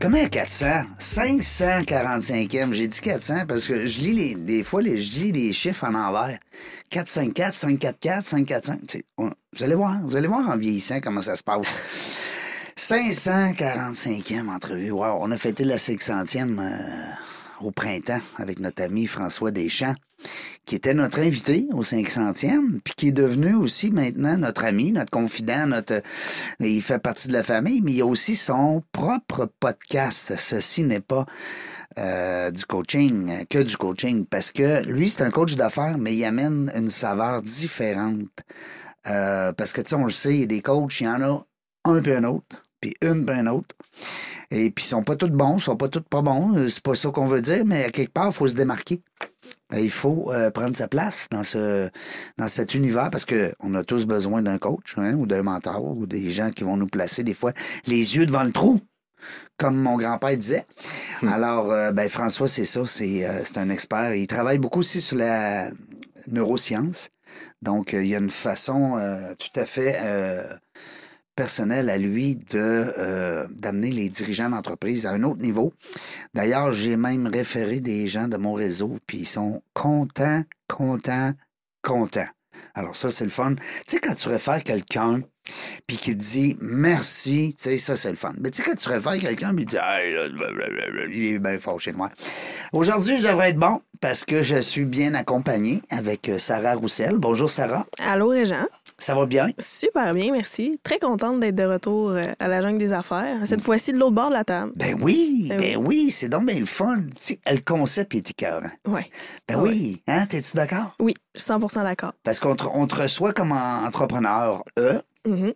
Comment 400? 545e. J'ai dit 400 parce que je lis les, des fois, les, je lis les chiffres en envers. 454, 544, 545. Tu sais, on- vous allez voir, vous allez voir en vieillissant comment ça se passe. 545e entrevue. Wow, on a fêté la 600e euh, au printemps avec notre ami François Deschamps, qui était notre invité au 500e, puis qui est devenu aussi maintenant notre ami, notre confident, notre... Il fait partie de la famille, mais il a aussi son propre podcast. Ceci n'est pas euh, du coaching, que du coaching, parce que lui, c'est un coach d'affaires, mais il amène une saveur différente. Euh, parce que, tu sais, on le sait, il y a des coachs, il y en a un puis un autre, puis une puis un autre. Et puis, ils sont pas tous bons, ils sont pas tous pas bons. C'est pas ça qu'on veut dire, mais à quelque part, il faut se démarquer. Et Il faut euh, prendre sa place dans ce dans cet univers parce que on a tous besoin d'un coach hein, ou d'un mentor ou des gens qui vont nous placer des fois les yeux devant le trou, comme mon grand-père disait. Alors, euh, ben François, c'est ça, c'est euh, c'est un expert. Il travaille beaucoup aussi sur la neuroscience. Donc, euh, il y a une façon euh, tout à fait personnelle à lui de euh, d'amener les dirigeants d'entreprise à un autre niveau. D'ailleurs, j'ai même référé des gens de mon réseau, puis ils sont contents, contents, contents. Alors ça, c'est le fun. Tu sais, quand tu réfères quelqu'un, puis qui te dit merci, tu sais, ça, c'est le fun. Mais tu sais, quand tu réfères quelqu'un, puis il dit, hey, là, blablabla, il est bien fort chez moi. Aujourd'hui, je devrais être bon parce que je suis bien accompagné avec euh, Sarah Roussel. Bonjour, Sarah. Allô, Régent. Ça va bien? Super bien, merci. Très contente d'être de retour euh, à la jungle des affaires. Cette fois-ci, de l'autre bord de la table. Ben oui, Ben ben oui, c'est donc bien le fun. Tu sais, le concept est écœurant. Ouais. Ben oui, hein, t'es-tu d'accord? Oui, 100% d'accord. Parce qu'on te, on te reçoit comme en- entrepreneur, E. Mhm.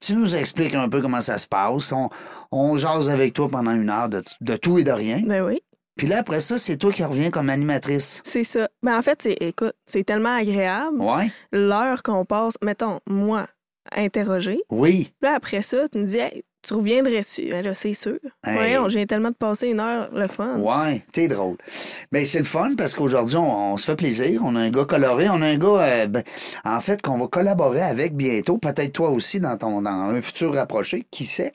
Tu nous expliques un peu comment ça se passe. On, on jase avec toi pendant une heure de, de tout et de rien. Ben oui, Puis là, après ça, c'est toi qui reviens comme animatrice. c'est ça. Ben en fait, c'est, écoute, c'est tellement agréable. Ouais? L'heure qu'on passe, mettons, moi, interroger. Oui. Puis là, après ça, tu me dis, hey, tu reviendrais-tu? Ben là, c'est sûr. Hey. Voyons, je viens tellement de passer une heure, le fun. Ouais, t'es drôle. Ben, c'est le fun parce qu'aujourd'hui, on, on se fait plaisir. On a un gars coloré. On a un gars, euh, ben, en fait, qu'on va collaborer avec bientôt. Peut-être toi aussi dans ton dans un futur rapproché. Qui sait?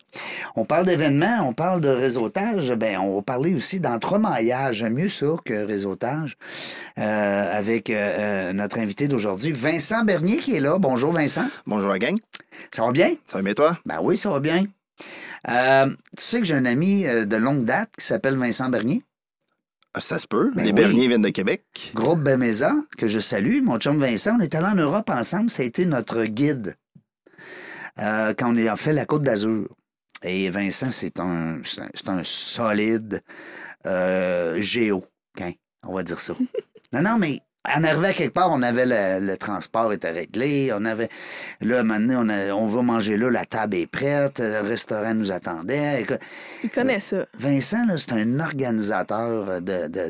On parle d'événements, on parle de réseautage. Ben, on va parler aussi d'entremaillage. J'aime mieux ça que réseautage. Euh, avec euh, notre invité d'aujourd'hui, Vincent Bernier, qui est là. Bonjour, Vincent. Bonjour la gang, Ça va bien? ça va bien toi? Ben oui, ça va bien. Euh, tu sais que j'ai un ami euh, de longue date qui s'appelle Vincent Bernier. Ah, Ça se peut, Ben les oui. Berniers viennent de Québec. Groupe Bemeza, que je salue, mon chum Vincent, on est allé en Europe ensemble, ça a été notre guide euh, quand on a fait la Côte d'Azur. Et Vincent, c'est un, c'est un, solide euh, géo, hein, on va dire ça. non, non, mais en arrivant à quelque part, on avait le, le transport était réglé, on avait là, à un moment donné, on, a- on va manger là, la table est prête, le restaurant nous attendait. Écoute, Il connaît ça. Vincent, là, c'est un organisateur de, de, de,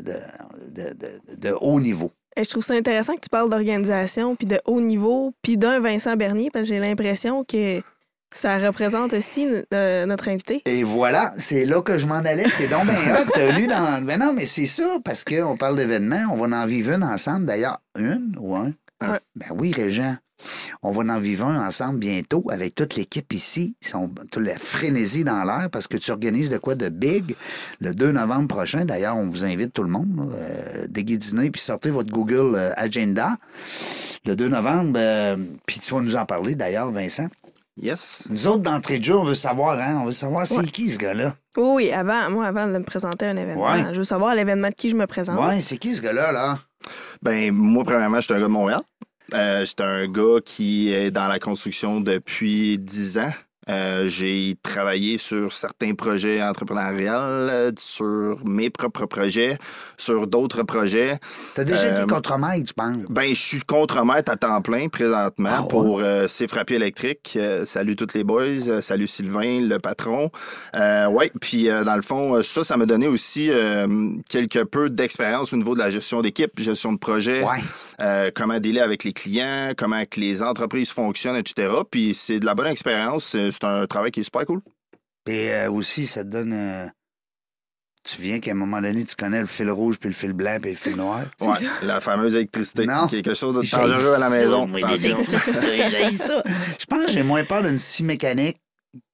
de, de- de haut niveau. Et je trouve ça intéressant que tu parles d'organisation, puis de haut niveau, puis d'un Vincent Bernier, parce que j'ai l'impression que ça représente aussi euh, notre invité. Et voilà, c'est là que je m'en allais. T'es donc bien hot. T'as lu dans. Ben non, mais c'est ça, parce qu'on parle d'événements. On va en vivre une ensemble, d'ailleurs. Une ou un? Ben oui, Régent. On va en vivre un ensemble bientôt avec toute l'équipe ici. Ils sont toute la frénésie dans l'air parce que tu organises de quoi de big le 2 novembre prochain. D'ailleurs, on vous invite tout le monde. Euh, déguisez puis sortez votre Google euh, Agenda le 2 novembre. euh, puis tu vas nous en parler d'ailleurs, Vincent. Yes. Nous autres, d'entrée de jeu, on veut savoir, hein? On veut savoir c'est Ouais. qui ce gars-là. Oui, oui, avant, moi, avant de me présenter à un événement, Ouais. je veux savoir l'événement de qui je me présente. Ouais, c'est qui ce gars-là, là? Ben, moi, premièrement, je suis un gars de Montréal. Euh, J'étais un gars qui est dans la construction depuis 10 ans. Euh, j'ai travaillé sur certains projets entrepreneuriaux, euh, sur mes propres projets, sur d'autres projets. T'as déjà Euh, contremaître, je pense. Ben, je suis contremaître à temps plein présentement Ah ouais? pour euh, ces frappiers électriques. Euh, salut toutes les boys, euh, salut Sylvain, le patron. Euh, ouais, puis euh, dans le fond, euh, ça, ça m'a donné aussi euh, quelque peu d'expérience au niveau de la gestion d'équipe, gestion de projet, Ouais. Euh, comment dealer avec les clients, comment que les entreprises fonctionnent, etc. Puis c'est de la bonne expérience. Euh, C'est un travail qui est super cool. Et euh, aussi, ça te donne. euh, Tu viens qu'à un moment donné, tu connais le fil rouge, puis le fil blanc, puis le fil noir. Ouais, la fameuse électricité, Non. qui est quelque chose de dangereux à la maison. ça. Je pense que j'ai moins peur d'une scie mécanique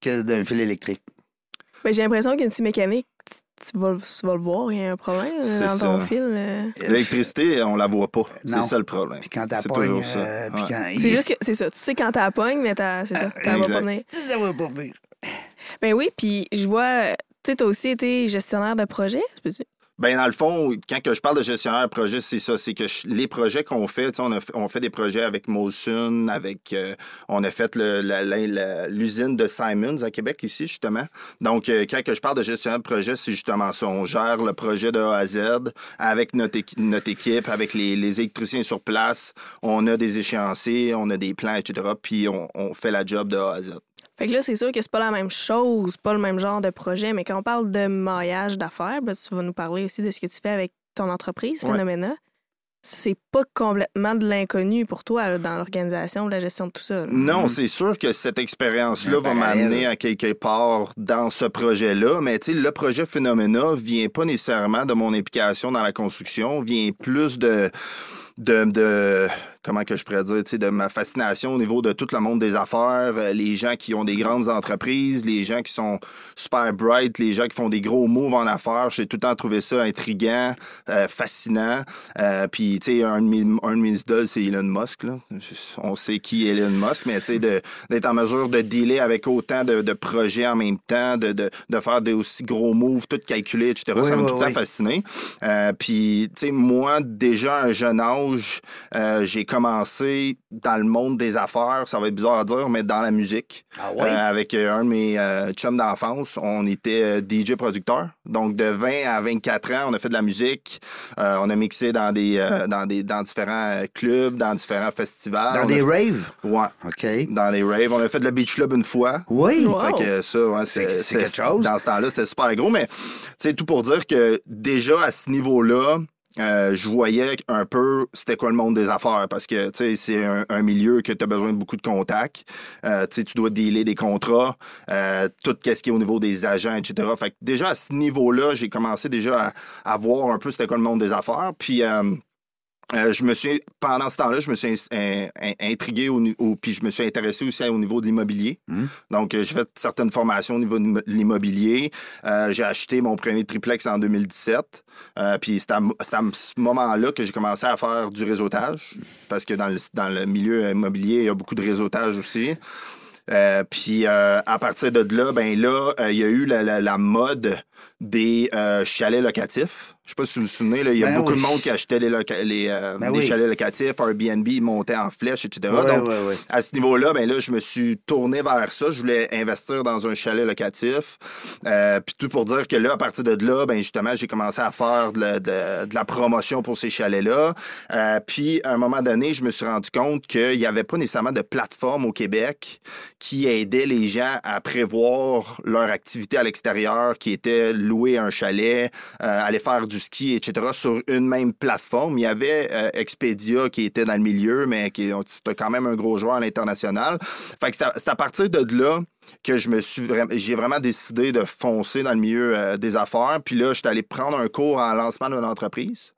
que d'un fil électrique. Ben, j'ai l'impression qu'une scie mécanique, tu, vas, tu vas le voir, il y a un problème dans ton ça. fil. euh. L'électricité, on la voit pas. C'est ça le problème. Puis quand t'as C'est toujours ça. euh, Ouais. quand C'est juste que c'est ça. Tu sais quand t'as la pogne, mais t'as- c'est ça. T'as pas venir. Tu sais, ça va pas venir. Ben oui, puis je vois, tu sais, t'as aussi été gestionnaire de projet. peux-tu? Ben, dans le fond, quand que je parle de gestionnaire de projet, c'est ça. C'est que les projets qu'on fait, on, a fait- on fait des projets avec Molson, avec. euh, on a fait le- l'usine de Simons à Québec, ici, justement. Donc, euh, quand que je parle de gestionnaire de projet, c'est justement ça. On gère le projet de A à Z avec notre, notre équipe, avec les, les électriciens sur place. On a des échéanciers, on a des plans, etc. Puis, on, on fait la job de A à Z. Fait que là, c'est sûr que c'est pas la même chose, pas le même genre de projet, mais quand on parle de maillage d'affaires, ben, tu vas nous parler aussi de ce que tu fais avec ton entreprise, Ouais. Phénoména. C'est pas complètement de l'inconnu pour toi là, dans l'organisation, de la gestion de tout ça. là. Non, c'est sûr que cette expérience-là va m'amener à quelque part dans ce projet-là, mais tu sais, le projet Phénoména vient pas nécessairement de mon implication dans la construction, vient plus de de, de comment que je pourrais dire, de ma fascination au niveau de tout le monde des affaires, euh, les gens qui ont des grandes entreprises, les gens qui sont super bright, les gens qui font des gros moves en affaires. J'ai tout le temps trouvé ça intriguant, euh, fascinant. Euh, Puis, tu sais, un de mes, un de mes idoles, c'est Elon Musk. Là. On sait qui est Elon Musk, mais tu sais, d'être en mesure de dealer avec autant de, de projets en même temps, de, de, de faire des aussi gros moves, tout calculé, etc. Oui, ça m'a oui, tout le temps fasciné. Euh, Puis, tu sais, moi, déjà à un jeune âge, euh, j'ai commencé dans le monde des affaires, ça va être bizarre à dire, mais dans la musique. Ah ouais? Euh, avec euh, un de mes euh, chums d'enfance, on était euh, DJ producteur. Donc, de 20 à 24 ans, on a fait de la musique. Euh, on a mixé dans des, euh, dans des dans différents clubs, dans différents festivals. Dans On des raves? Ouais. OK. Dans des raves. On a fait de la beach club une fois. Oui. Wow. Fait que ça, ouais, C'est- c'est c'est quelque chose. Dans ce temps-là, c'était super gros. Mais, tu sais, tout pour dire que déjà à ce niveau-là, euh, je voyais un peu c'était quoi le monde des affaires parce que c'est un, milieu que tu as besoin de beaucoup de contacts. Euh, tu dois dealer des contrats, euh, tout ce qui est au niveau des agents, etc. Fait que déjà à ce niveau-là, j'ai commencé déjà à, à voir un peu c'était quoi le monde des affaires. Puis euh, je me suis, pendant ce temps-là, je me suis in- in- in- intrigué au, au- puis je me suis intéressé aussi au niveau de l'immobilier. Hmm. Donc, euh, j'ai fait certaines formations au niveau de l'im- de l'immobilier. Euh, j'ai acheté mon premier triplex en 2017. Euh, puis c'est à, ce moment-là que j'ai commencé à faire du réseautage. Parce que dans le, dans le milieu immobilier, il y a beaucoup de réseautage aussi. Euh, puis euh, à partir de là, ben là, euh, il y a eu la, la- la mode des chalets locatifs. Je sais pas si vous vous souvenez, il y a Ben beaucoup oui. de monde qui achetait les loca- les, euh, Ben des oui. chalets locatifs, Airbnb, ils montaient en flèche, etc. Ouais, Donc, ouais, ouais. à ce niveau-là, ben là, je me suis tourné vers ça. Je voulais investir dans un chalet locatif. Euh, Puis tout pour dire que là, à partir de là, ben justement, j'ai commencé à faire de la, de- de la promotion pour ces chalets-là. Euh, puis à un moment donné, je me suis rendu compte qu'il n'y avait pas nécessairement de plateforme au Québec qui aidait les gens à prévoir leur activité à l'extérieur, qui était louer un chalet, aller faire du ski, etc., sur une même plateforme. Il y avait euh, Expedia qui était dans le milieu, mais qui c'était quand même un gros joueur à l'international. Fait que c'est à, partir de là que je me suis j'ai vraiment décidé de foncer dans le milieu euh, des affaires puis là j'étais allé prendre un cours en lancement d'une entreprise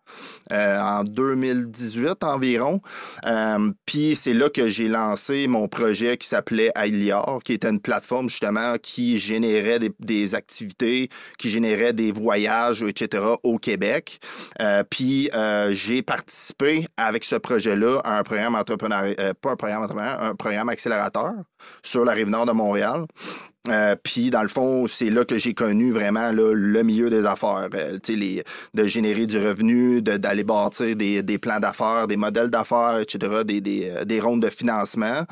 en 2018 environ. Euh, puis c'est là que j'ai lancé mon projet qui s'appelait Ailior qui était une plateforme justement qui générait des, activités qui générait des voyages etc au Québec. Euh, puis euh, j'ai participé avec ce projet-là à un programme entrepreneurial euh, pas un programme entrepreneurial un programme accélérateur sur la rive nord de Montréal euh, puis dans le fond, c'est là que j'ai connu vraiment le milieu des affaires, Euh, de générer du revenu, de- d'aller bâtir des, des plans d'affaires, des modèles d'affaires, etc., des, euh, des rondes de financement.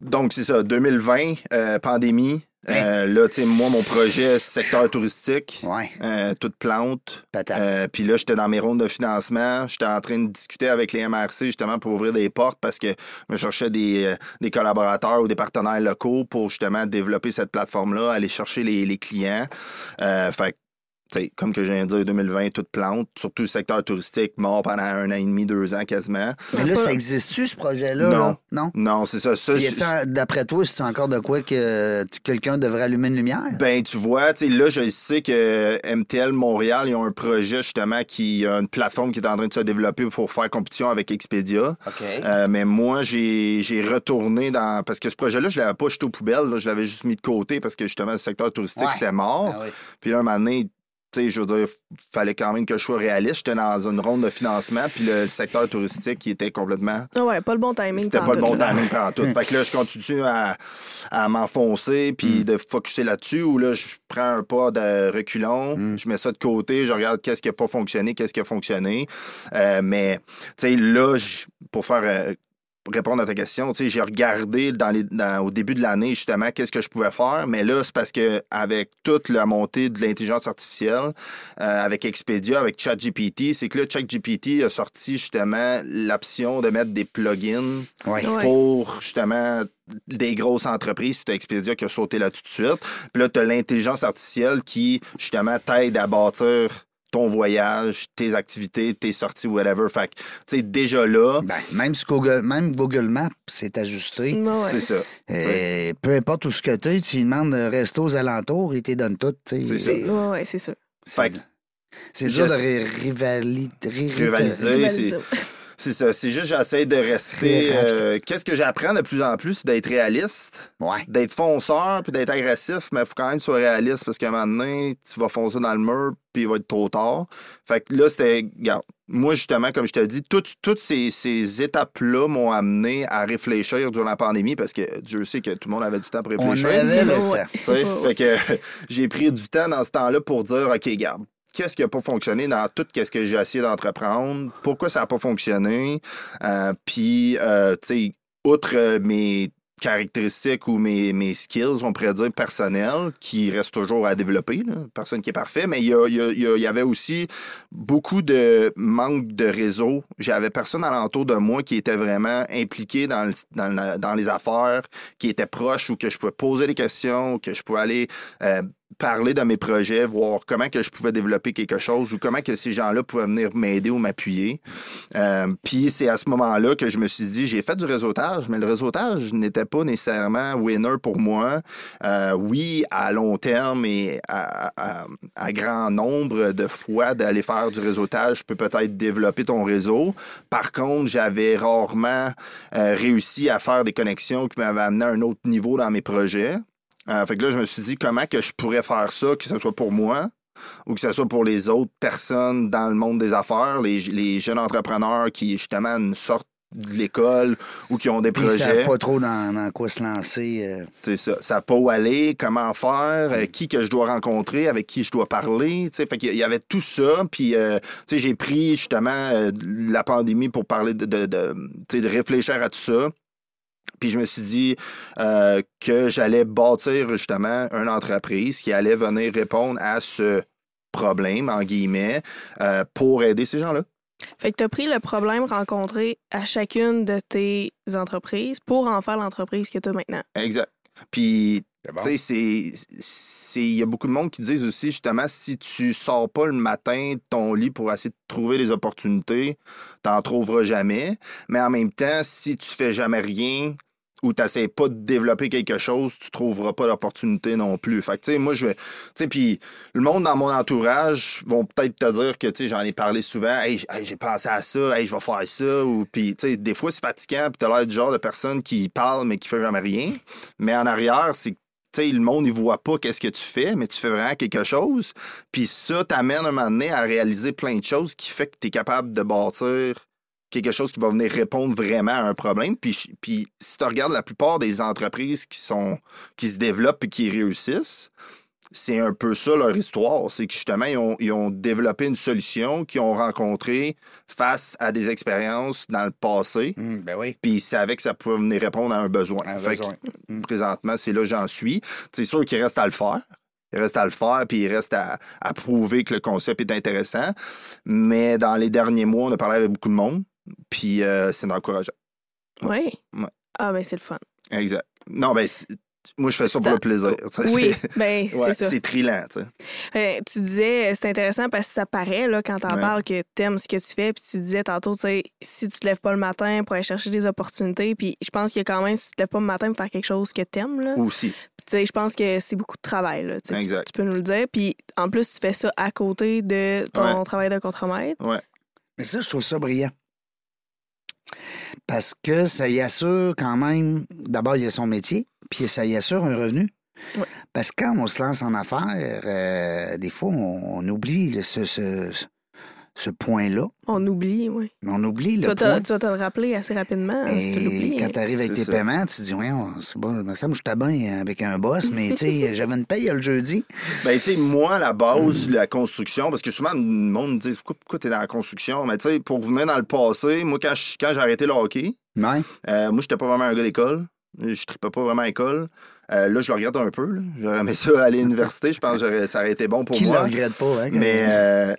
Donc, c'est ça, 2020, euh, pandémie. Euh, là, tu sais, moi, mon projet, secteur touristique, Ouais, euh, toute plante. Euh, Puis là, j'étais dans mes rondes de financement. J'étais en train de discuter avec les MRC justement pour ouvrir des portes parce que je me cherchais des, euh, des collaborateurs ou des partenaires locaux pour justement développer cette plateforme-là, aller chercher les, les clients. Euh, fait que, tu sais, comme que je viens de dire, 2020, toute plante, surtout le secteur touristique, mort pendant un an et demi, deux ans quasiment. Mais là, ça existe-tu, ce projet-là? Non. là? Non? Non, c'est ça. ça D'après toi, c'est encore de quoi que quelqu'un devrait allumer une lumière? Ben, tu vois, tu sais, là, je sais que MTL Montréal, ils ont un projet justement qui a une plateforme qui est en train de se développer pour faire compétition avec Expedia. OK. Euh, mais moi, j'ai j'ai retourné dans. Parce que ce projet-là, je l'avais pas jeté aux poubelles, là, je l'avais juste mis de côté parce que justement, le secteur touristique, Ouais. c'était mort. Ah oui. Puis là, un moment donné, sais, je veux dire, fallait quand même que je sois réaliste. J'étais dans une ronde de financement, puis le secteur touristique, qui était complètement Ah ouais, pas le bon timing. c'était pas le bon là. timing pendant tout. fait que là, je continue à, à m'enfoncer puis de focuser là-dessus ou là, je prends un pas de reculon, je mets ça de côté, je regarde qu'est-ce qui a pas fonctionné, qu'est-ce qui a fonctionné. Euh, mais, tu sais, là, pour faire... euh, répondre à ta question, tu sais, j'ai regardé dans les, dans- au début de l'année justement qu'est-ce que je pouvais faire, mais là c'est parce que avec toute la montée de l'intelligence artificielle, euh, avec Expedia, avec ChatGPT, c'est que là ChatGPT a sorti justement l'option de mettre des plugins Ouais. Pour justement des grosses entreprises, puis t'as Expedia qui a sauté là tout de suite. Puis là, t'as l'intelligence artificielle qui, justement, t'aide à bâtir ton voyage, tes activités, tes sorties, whatever. Fait que, tu sais, déjà là, Ben, même, si Google, même Google Maps s'est ajusté. Ouais, c'est ça. Euh, peu importe où ce que tu es, tu lui demandes de rester aux alentours, il te donne tout. C'est ça. C'est- Ouais, ouais, c'est sûr. Fait que, C'est dur de Rivaliser. Rivaliser. C'est ça. C'est juste, j'essaie de rester. Euh, Qu'est-ce que j'apprends de plus en plus, c'est d'être réaliste. Ouais. d'être fonceur puis d'être agressif, mais il faut quand même que tu sois réaliste parce qu'à un moment donné, tu vas foncer dans le mur puis il va être trop tard. Fait que là, c'était. Regarde, moi, justement, comme je te dis, toutes, toutes ces, ces étapes-là m'ont amené à réfléchir durant la pandémie parce que Dieu sait que tout le monde avait du temps pour On réfléchir. avait le temps. Fait que j'ai pris du temps dans ce temps-là pour dire, OK, garde, qu'est-ce qui n'a pas fonctionné dans tout ce que j'ai essayé d'entreprendre? Pourquoi ça n'a pas fonctionné? Euh, Puis, euh, tu sais, outre mes caractéristiques ou mes, mes skills, on pourrait dire personnels, qui restent toujours à développer, personne qui est parfait, mais il y, avait aussi beaucoup de manque de réseau. J'avais personne alentour de moi qui était vraiment impliqué dans, le- dans les affaires, qui était proche ou que je pouvais poser des questions, que je pouvais aller euh, parler de mes projets, voir comment que je pouvais développer quelque chose ou comment que ces gens-là pouvaient venir m'aider ou m'appuyer. Euh, Puis c'est à ce moment-là que je me suis dit, j'ai fait du réseautage, mais le réseautage n'était pas nécessairement winner pour moi. Euh, oui, à long terme et à, grand nombre de fois d'aller faire du réseautage peut peut-être développer ton réseau. Par contre, j'avais rarement euh, réussi à faire des connexions qui m'avaient amené à un autre niveau dans mes projets. Euh, fait que là, je me suis dit comment que je pourrais faire ça, que ce soit pour moi ou que ce soit pour les autres personnes dans le monde des affaires, les, les jeunes entrepreneurs qui, justement, sortent de l'école ou qui ont des Puis ils projets. savent pas trop dans, dans quoi se lancer. euh. C'est ça. Ça pas où aller, comment faire, euh, qui que je dois rencontrer, avec qui je dois parler. tu sais. Fait qu'il y avait tout ça. Puis, euh, tu sais, j'ai pris justement la pandémie pour parler de, de, de, tu sais, de réfléchir à tout ça. Puis je me suis dit euh, que j'allais bâtir justement une entreprise qui allait venir répondre à ce problème, en guillemets, euh, pour aider ces gens-là. Fait que tu as pris le problème rencontré à chacune de tes entreprises pour en faire l'entreprise que tu as maintenant. Exact. Puis. Tu sais. Il y a beaucoup de monde qui disent aussi, justement, si tu sors pas le matin de ton lit pour essayer de trouver des opportunités, t'en trouveras jamais. Mais en même temps, si tu fais jamais rien ou tu pas de développer quelque chose, tu trouveras pas d'opportunité non plus. Fait que, tu sais, moi, je vais. Tu sais, puis le monde dans mon entourage vont peut-être te dire que, tu sais, j'en ai parlé souvent, hey, j'ai pensé à ça, hey, je vais faire ça, ou puis, tu sais, des fois, c'est fatigant, puis t'as l'air du genre de personne qui parle, mais qui fait jamais rien. Mais en arrière, c'est le monde, il voit pas qu'est-ce que tu fais, mais tu fais vraiment quelque chose. Puis ça t'amène un moment donné à réaliser plein de choses qui fait que tu es capable de bâtir quelque chose qui va venir répondre vraiment à un problème. Puis, puis si tu regardes la plupart des entreprises qui sont qui se développent et qui réussissent, c'est un peu ça leur histoire. C'est que justement, ils ont, ils ont développé une solution qu'ils ont rencontrée face à des expériences dans le passé. Hum, ben oui. Puis ils savaient que ça pouvait venir répondre à un besoin. Un Fait que, besoin. Mm. présentement, c'est là que j'en suis. C'est sûr qu'il reste à le faire. Il reste à le faire, puis il reste à, à prouver que le concept est intéressant. Mais dans les derniers mois, on a parlé avec beaucoup de monde, puis euh, c'est encourageant. Oui. Ouais. Ah, ben, c'est le fun. Exact. Non, ben, moi, je fais ça pour le plaisir. Oui, ben, Ouais, c'est ça. c'est trillant. Euh, tu disais, c'est intéressant parce que ça paraît là, quand t'en Ouais. parles que t'aimes ce que tu fais. Puis tu disais tantôt, tu sais, si tu te lèves pas le matin pour aller chercher des opportunités, puis je pense que quand même, si tu te lèves pas le matin pour faire quelque chose que t'aimes, là, Aussi. puis tu sais, je pense que c'est beaucoup de travail. Là, tu- Exact. Tu, peux nous le dire. Puis en plus, tu fais ça à côté de ton Ouais. travail de contremaître. Ouais. Mais ça, je trouve ça brillant. Parce que ça y assure quand même, d'abord, il y a son métier, puis ça y assure un revenu. Ouais. Parce que quand on se lance en affaires, euh, des fois, on, on oublie le- ce, ce, ce point-là. On oublie, oui. Mais on oublie Tu le vas, te, point. tu vas te le rappeler assez rapidement hein, si tu Et l'oublies. quand tu arrives avec tes ça. paiements, tu te dis, ouais, c'est bon, me semble que j'étais bien avec un boss, mais tu sais, j'avais une paye le jeudi. Ben, tu sais, moi, la base, la construction, parce que souvent, le monde me dit pourquoi, pourquoi tu es dans la construction? Mais tu sais, pour revenir dans le passé, moi, quand je- quand j'ai arrêté le hockey, Ouais. euh, moi, j'étais pas vraiment un gars d'école. Je tripais pas vraiment à l'école. Euh, là, je le regarde un peu. là. J'aurais aimé ça aller à l'université. Je pense que ça aurait été bon pour Qui le moi. regrette pas, hein? Mais, euh,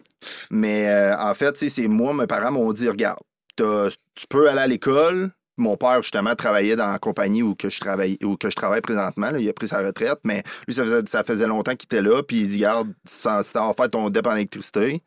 mais euh, en fait, c'est moi, mes parents m'ont dit regarde, tu peux aller à l'école. Mon père, justement, travaillait dans la compagnie où, que je, travaille, où que je travaille présentement. là. Il a pris sa retraite, mais lui, ça faisait, ça faisait longtemps qu'il était là. Puis il dit Regarde, si t'as si t'as faire ton DEP en électricité,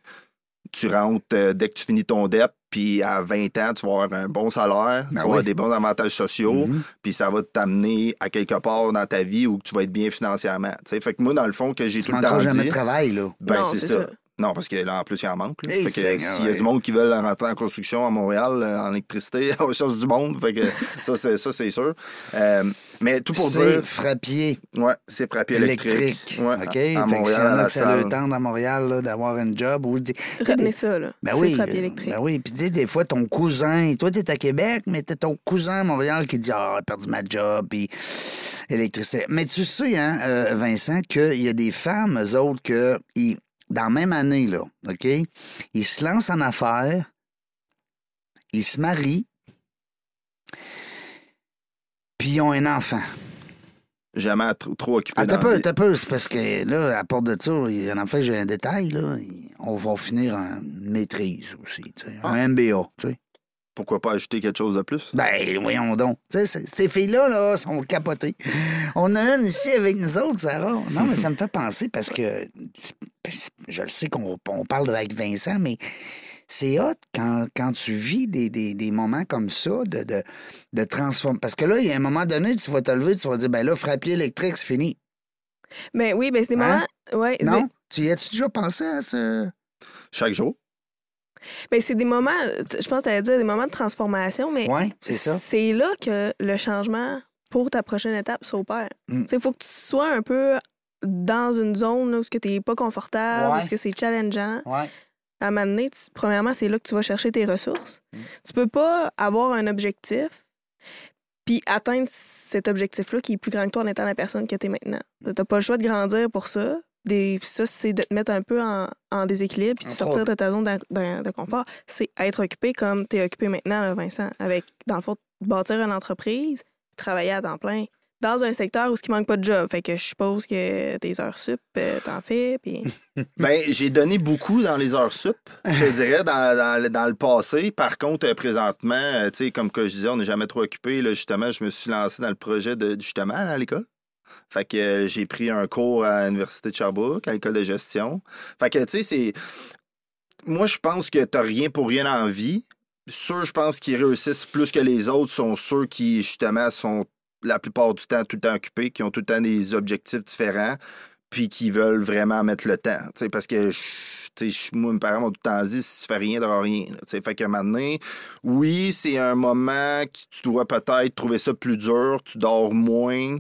tu rentres euh, dès que tu finis ton DEP, puis à 20 ans, tu vas avoir un bon salaire, Ben tu vas avoir des bons avantages sociaux, Mhm. puis ça va t'amener à quelque part dans ta vie où tu vas être bien financièrement. tu sais. Fait que moi, dans le fond, que j'ai Tu tout le temps manqueras jamais dit, de travail, là. ben, Non, c'est c'est ça. ça. Non, parce que là, en plus, il en manque. Hey, fait que s'il y a du monde qui veulent rentrer en construction à Montréal, euh, en électricité, on cherche du monde. Fait que ça, c'est, ça, c'est sûr. Euh, mais tout pour C'est dire, frappier ouais, c'est frappé électrique. électrique. Ouais, OK? à- Fait à, que Montréal, en a la que ça le tente à Montréal d'avoir un job ou Retenez ça, là. Ben c'est oui, frappé euh, électrique. ben oui. Puis sais, des fois, ton cousin, toi, t'es à Québec, mais t'as ton cousin à Montréal qui dit Ah, j'ai perdu ma job, puis électricité. Mais tu sais, hein, euh, Vincent, qu'il y a des femmes, eux autres, que ils- dans la même année, là, OK, ils se lancent en affaires, ils se marient, puis ils ont un enfant. Jamais trop, trop occupé Ah, t'as peu, t'as peu, c'est parce que là, à part de ça, il y en a fait, j'ai un détail, là. On va finir en maîtrise aussi, tu sais. Ah. Un MBA, tu sais. Pourquoi pas ajouter quelque chose de plus? Ben, voyons donc. Tu sais, c- ces filles-là, là, sont capotées. On a une ici avec nous autres, Sarah. Non, mais ça me fait penser parce que je le sais qu'on on parle avec Vincent, mais c'est hot quand, quand tu vis des, des, des moments comme ça de, de, de transformer. Parce que là, il y a un moment donné, tu vas te lever, tu vas dire, ben là, frappier électrique, c'est fini. Mais oui, ben c'est des Hein? moments. Ouais, Non? Tu y as-tu déjà pensé à ça? Chaque jour? Ben, c'est des moments, je pense que tu allais dire des moments de transformation, mais c'est là que le changement pour ta prochaine étape s'opère. Mm. Il faut que tu sois un peu dans une zone là, où tu n'es pas confortable, Ouais. où c'est challengeant. Ouais. À un moment donné, tu- premièrement, c'est là que tu vas chercher tes ressources. Mm. Tu peux pas avoir un objectif puis atteindre cet objectif-là qui est plus grand que toi en étant la personne que tu es maintenant. Tu n'as pas le choix de grandir pour ça. Des, ça, c'est de te mettre un peu en, en déséquilibre puis de sortir de ta zone de confort. C'est être occupé comme tu es occupé maintenant, là, Vincent, avec, dans le fond, bâtir une entreprise, travailler à temps plein dans un secteur où il manque pas de job. Fait que je suppose que tes heures sup, euh, t'en fais, puis... Ben, j'ai donné beaucoup dans les heures sup, je dirais, dans, dans le- dans le passé. Par contre, euh, présentement, euh, tu sais, comme que je disais, on n'est jamais trop occupé. Là, justement, je me suis lancé dans le projet de, justement, à l'école. Fait que euh, j'ai pris un cours à l'Université de Sherbrooke, à l'école de gestion. Fait que, tu sais, c'est... Moi, je pense que t'as rien pour rien en vie. Ceux, je pense, qui réussissent plus que les autres sont ceux qui, justement, sont la plupart du temps tout le temps occupés, qui ont tout le temps des objectifs différents, puis qui veulent vraiment mettre le temps. tu sais, Parce que je- moi, mes parents m'ont tout le temps dit si tu fais rien, t'auras rien. là, tu sais. Fait que maintenant, oui, c'est un moment que tu dois peut-être trouver ça plus dur, tu dors moins,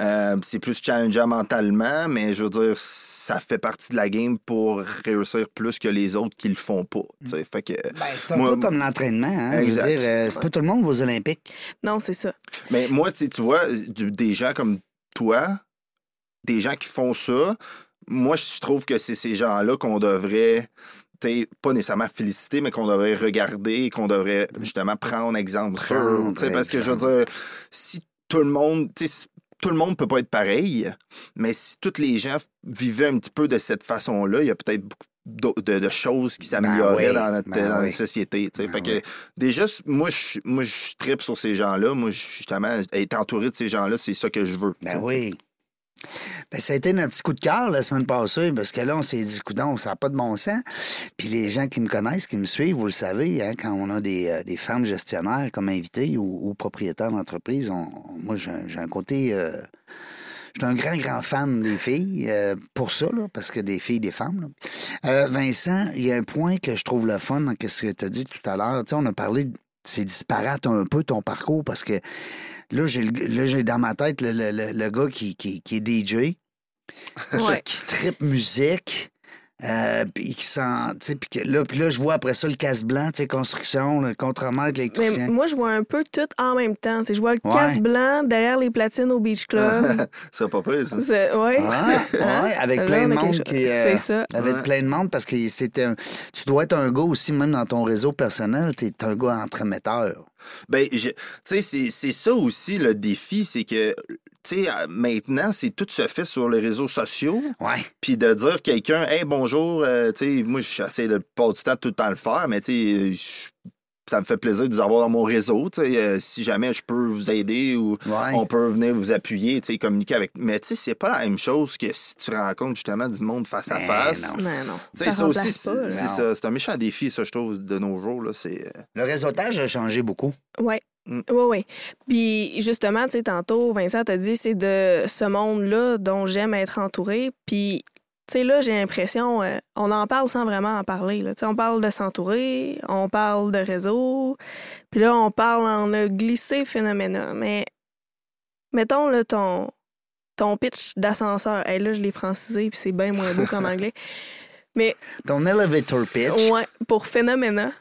euh, c'est plus challengeant mentalement, mais je veux dire, ça fait partie de la game pour réussir plus que les autres qui le font pas. tu sais. Fait que, Ben, c'est un Moi- peu comme l'entraînement. Hein? Je veux Exact. dire, euh, c'est pas tout le monde aux Olympiques. Non, c'est ça. Mais moi, tu vois, du- des gens comme toi, des gens qui font ça, moi, je trouve que c'est ces gens-là qu'on devrait pas nécessairement féliciter, mais qu'on devrait regarder et qu'on devrait justement prendre exemple sur. Prendre Parce que je veux dire, si tout le monde, tout le monde peut pas être pareil, mais si tous les gens vivaient un petit peu de cette façon-là, il y a peut-être beaucoup de, de choses qui s'amélioraient oui, dans notre, ben dans oui. société. Ben fait que oui. déjà, moi, je moi, je tripe sur ces gens-là. Moi, justement, être entouré de ces gens-là, c'est ça que je veux. Ben t'sais. oui. Ben, ça a été notre petit coup de cœur la semaine passée, parce que là, on s'est dit, coudon, ça n'a pas de bon sens. Puis les gens qui me connaissent, qui me suivent, vous le savez, hein, quand on a des, euh, des femmes gestionnaires comme invitées ou, propriétaires d'entreprise, moi, j'ai un- un côté. euh, je suis un grand, grand fan des filles, euh, pour ça, là, parce que des filles, des femmes. Vincent, il y a un point que je trouve le fun dans ce que tu as dit tout à l'heure. Tu sais, on a parlé, c'est disparate un peu ton parcours, parce que là, j'ai le- là, j'ai dans ma tête le, le- le- le gars qui, qui, qui est DJ, Ouais. qui tripe musique. Euh, puis qui sent, tu sais, puis que là, puis là, je vois après ça le casse blanc, tu sais, construction, le contremaître, Mais l'électricien. moi, je vois un peu tout en même temps. Je vois le Ouais. casse blanc derrière les platines au Beach Club. Ça serait pas pire, ça. C'est- ouais. Ah, Hein? ouais, avec plein de monde qui. euh, C'est ça. Avec Ouais. plein de monde parce que c'est un- tu dois être un gars aussi, même dans ton réseau personnel, tu es un gars entremetteur. Ben, je- tu sais, c'est- c'est ça aussi le défi, c'est que, tu sais, euh, maintenant, c'est tout se fait sur les réseaux sociaux. Ouais. Puis de dire à quelqu'un, hey, bonjour, euh, tu sais, moi, j'essaie de pas du temps tout le temps le faire, mais tu sais, je- ça me fait plaisir de vous avoir dans mon réseau, tu sais, euh, si jamais je peux vous aider ou Ouais. on peut venir vous appuyer, tu sais, communiquer avec. Mais tu sais, c'est pas la même chose que si tu rencontres justement du monde face à Ben face. non. Non, non. Tu sais, Ça ça aussi, c'est non. un méchant défi, ça, je trouve, de nos jours. Là. C'est, euh, Le réseautage a changé beaucoup. Oui. Mm. Oui, oui. Puis justement, tu sais, tantôt, Vincent t'a dit, c'est de ce monde-là dont j'aime être entouré. Puis, tu sais, là, j'ai l'impression, euh, on en parle sans vraiment en parler. Là. Tu sais, on parle de s'entourer, on parle de réseau, puis là, on parle, on a glissé phénoména. Mais mettons, là, ton, ton pitch d'ascenseur. Hey, là, je l'ai francisé, puis c'est bien moins beau comme anglais. Mais, Ton elevator pitch, ouais, pour phénoména,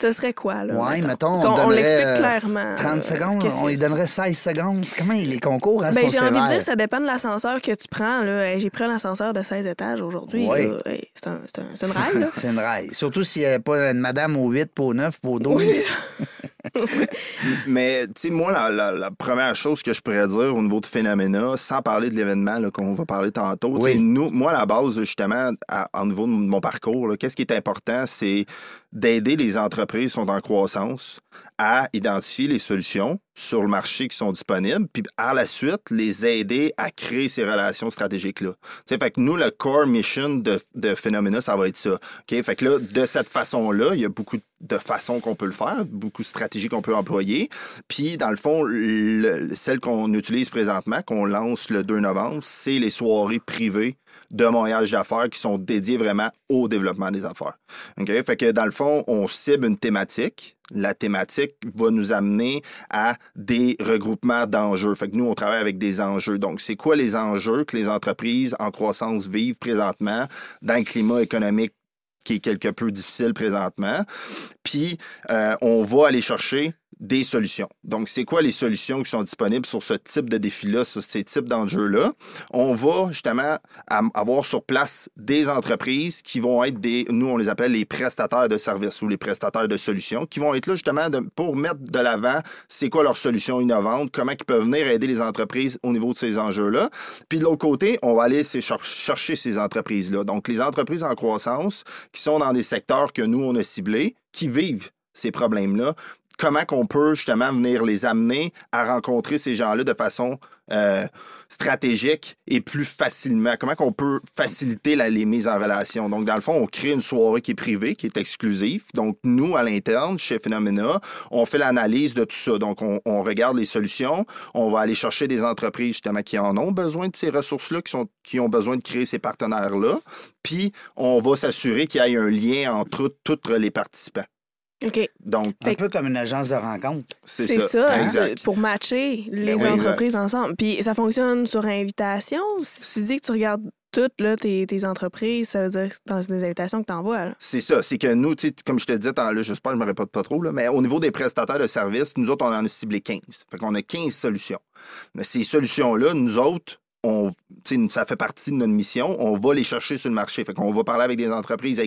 ce serait quoi, là? Ouais, mettons? on on l'explique euh, clairement. 30 euh, secondes, on lui donnerait 16 secondes. Comment les concours hein, Ben, j'ai envie de dire, ça dépend de l'ascenseur que tu prends. Là. J'ai pris un ascenseur de 16 étages aujourd'hui. Oui. C'est un, c'est un, c'est une raille. Là. C'est une raille. Surtout s'il n'y a pas une madame au 8, pour au 9, pour au 12. Oui, c'est ça. Mais, tu sais, moi, la, la- la première chose que je pourrais dire au niveau de Phénoména, sans parler de l'événement qu'on va parler tantôt, Oui. nous, moi, à la base, justement, au niveau de mon parcours, qu'est-ce qui est important, c'est d'aider les entreprises qui sont en croissance à identifier les solutions sur le marché qui sont disponibles, puis à la suite, les aider à créer ces relations stratégiques-là. Fait que nous, le core mission de, Phénoména, ça va être ça. Fait que là, de cette façon-là, il y a beaucoup de façons qu'on peut le faire, beaucoup de stratégies qu'on peut employer. Puis, dans le fond, le- celle qu'on utilise présentement, qu'on lance le 2 novembre, c'est les soirées privées de Montréal d'affaires qui sont dédiées vraiment au développement des affaires. OK? Fait que, dans le fond, on cible une thématique. La thématique va nous amener à des regroupements d'enjeux. Fait que nous, on travaille avec des enjeux. Donc, c'est quoi les enjeux que les entreprises en croissance vivent présentement dans le climat économique qui est quelque peu difficile présentement? Puis, euh, on va aller chercher des solutions. Donc, c'est quoi les solutions qui sont disponibles sur ce type de défi-là, sur ces types d'enjeux-là? On va justement avoir sur place des entreprises qui vont être des, nous, on les appelle les prestataires de services ou les prestataires de solutions, qui vont être là justement pour mettre de l'avant c'est quoi leur solution innovante, comment ils peuvent venir aider les entreprises au niveau de ces enjeux-là. Puis de l'autre côté, on va aller chercher ces entreprises-là. Donc, les entreprises en croissance qui sont dans des secteurs que nous, on a ciblés, qui vivent ces problèmes-là, comment qu'on peut justement venir les amener à rencontrer ces gens-là de façon euh, stratégique et plus facilement? Comment qu'on peut faciliter la- les mises en relation? Donc, dans le fond, on crée une soirée qui est privée, qui est exclusive. Donc, nous, à l'interne, chez Phenomena, on fait l'analyse de tout ça. Donc, on, regarde les solutions. On va aller chercher des entreprises, justement, qui en ont besoin de ces ressources-là, qui, ont besoin de créer ces partenaires-là. Puis, on va s'assurer qu'il y ait un lien entre tous les participants. OK. Donc, Un peu comme une agence de rencontre. c'est C'est ça. ça, hein, Exact. pour matcher les oui, entreprises ensemble. Puis ça fonctionne sur invitation. Si tu dis que tu regardes toutes là, tes, tes entreprises, ça veut dire que c'est dans des invitations que tu envoies. C'est ça. C'est que nous, tu sais, comme je te disais, j'espère que je me répète pas trop, là, mais au niveau des prestataires de services, nous autres, on en a ciblé 15. Fait qu'on a 15 solutions. Mais ces solutions-là, nous autres, on, ça fait partie de notre mission. On va les chercher sur le marché. Fait qu'on va parler avec des entreprises.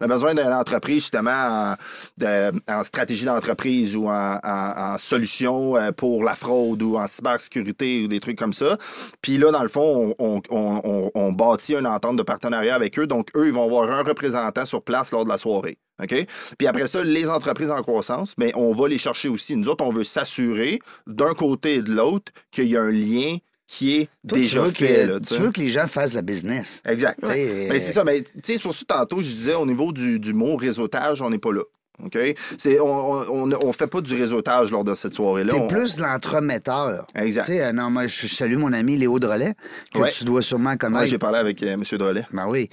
On a besoin d'une entreprise justement en, stratégie d'entreprise ou en, solution euh, pour la fraude ou en cybersécurité ou des trucs comme ça. Puis là, dans le fond, on, bâtit une entente de partenariat avec eux. Donc, eux, ils vont avoir un représentant sur place lors de la soirée. OK? Puis après ça, les entreprises en croissance, mais on va les chercher aussi. Nous autres, on veut s'assurer d'un côté et de l'autre qu'il y a un lien qui est Toi, déjà tu veux, fait. que, là, tu veux que les gens fassent la business. Exact. Tu sais, Ben, c'est ça. Mais tu sais, c'est pour ça tantôt, je disais au niveau du, du mot réseautage, on n'est pas là. OK? C'est, on, on fait pas du réseautage lors de cette soirée-là. T'es On- plus l'entremetteur. Exact. Tu sais, euh, non, moi, je salue mon ami Léo Drolet, que Ouais. tu dois sûrement connaître. j'ai parlé avec euh, M. Drolet. Ben oui.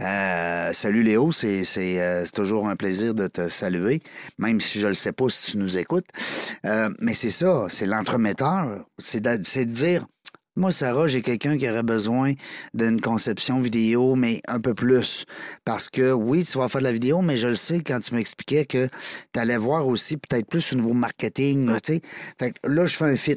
Euh, salut Léo, c'est c'est, euh, c'est toujours un plaisir de te saluer, même si je le sais pas si tu nous écoutes. Euh, mais c'est ça, c'est l'entremetteur. C'est de, c'est de dire, moi, Sarah, j'ai quelqu'un qui aurait besoin d'une conception vidéo, mais un peu plus. Parce que oui, tu vas faire de la vidéo, mais je le sais quand tu m'expliquais que tu allais voir aussi peut-être plus au niveau marketing. sais. Fait que là, je fais un fit.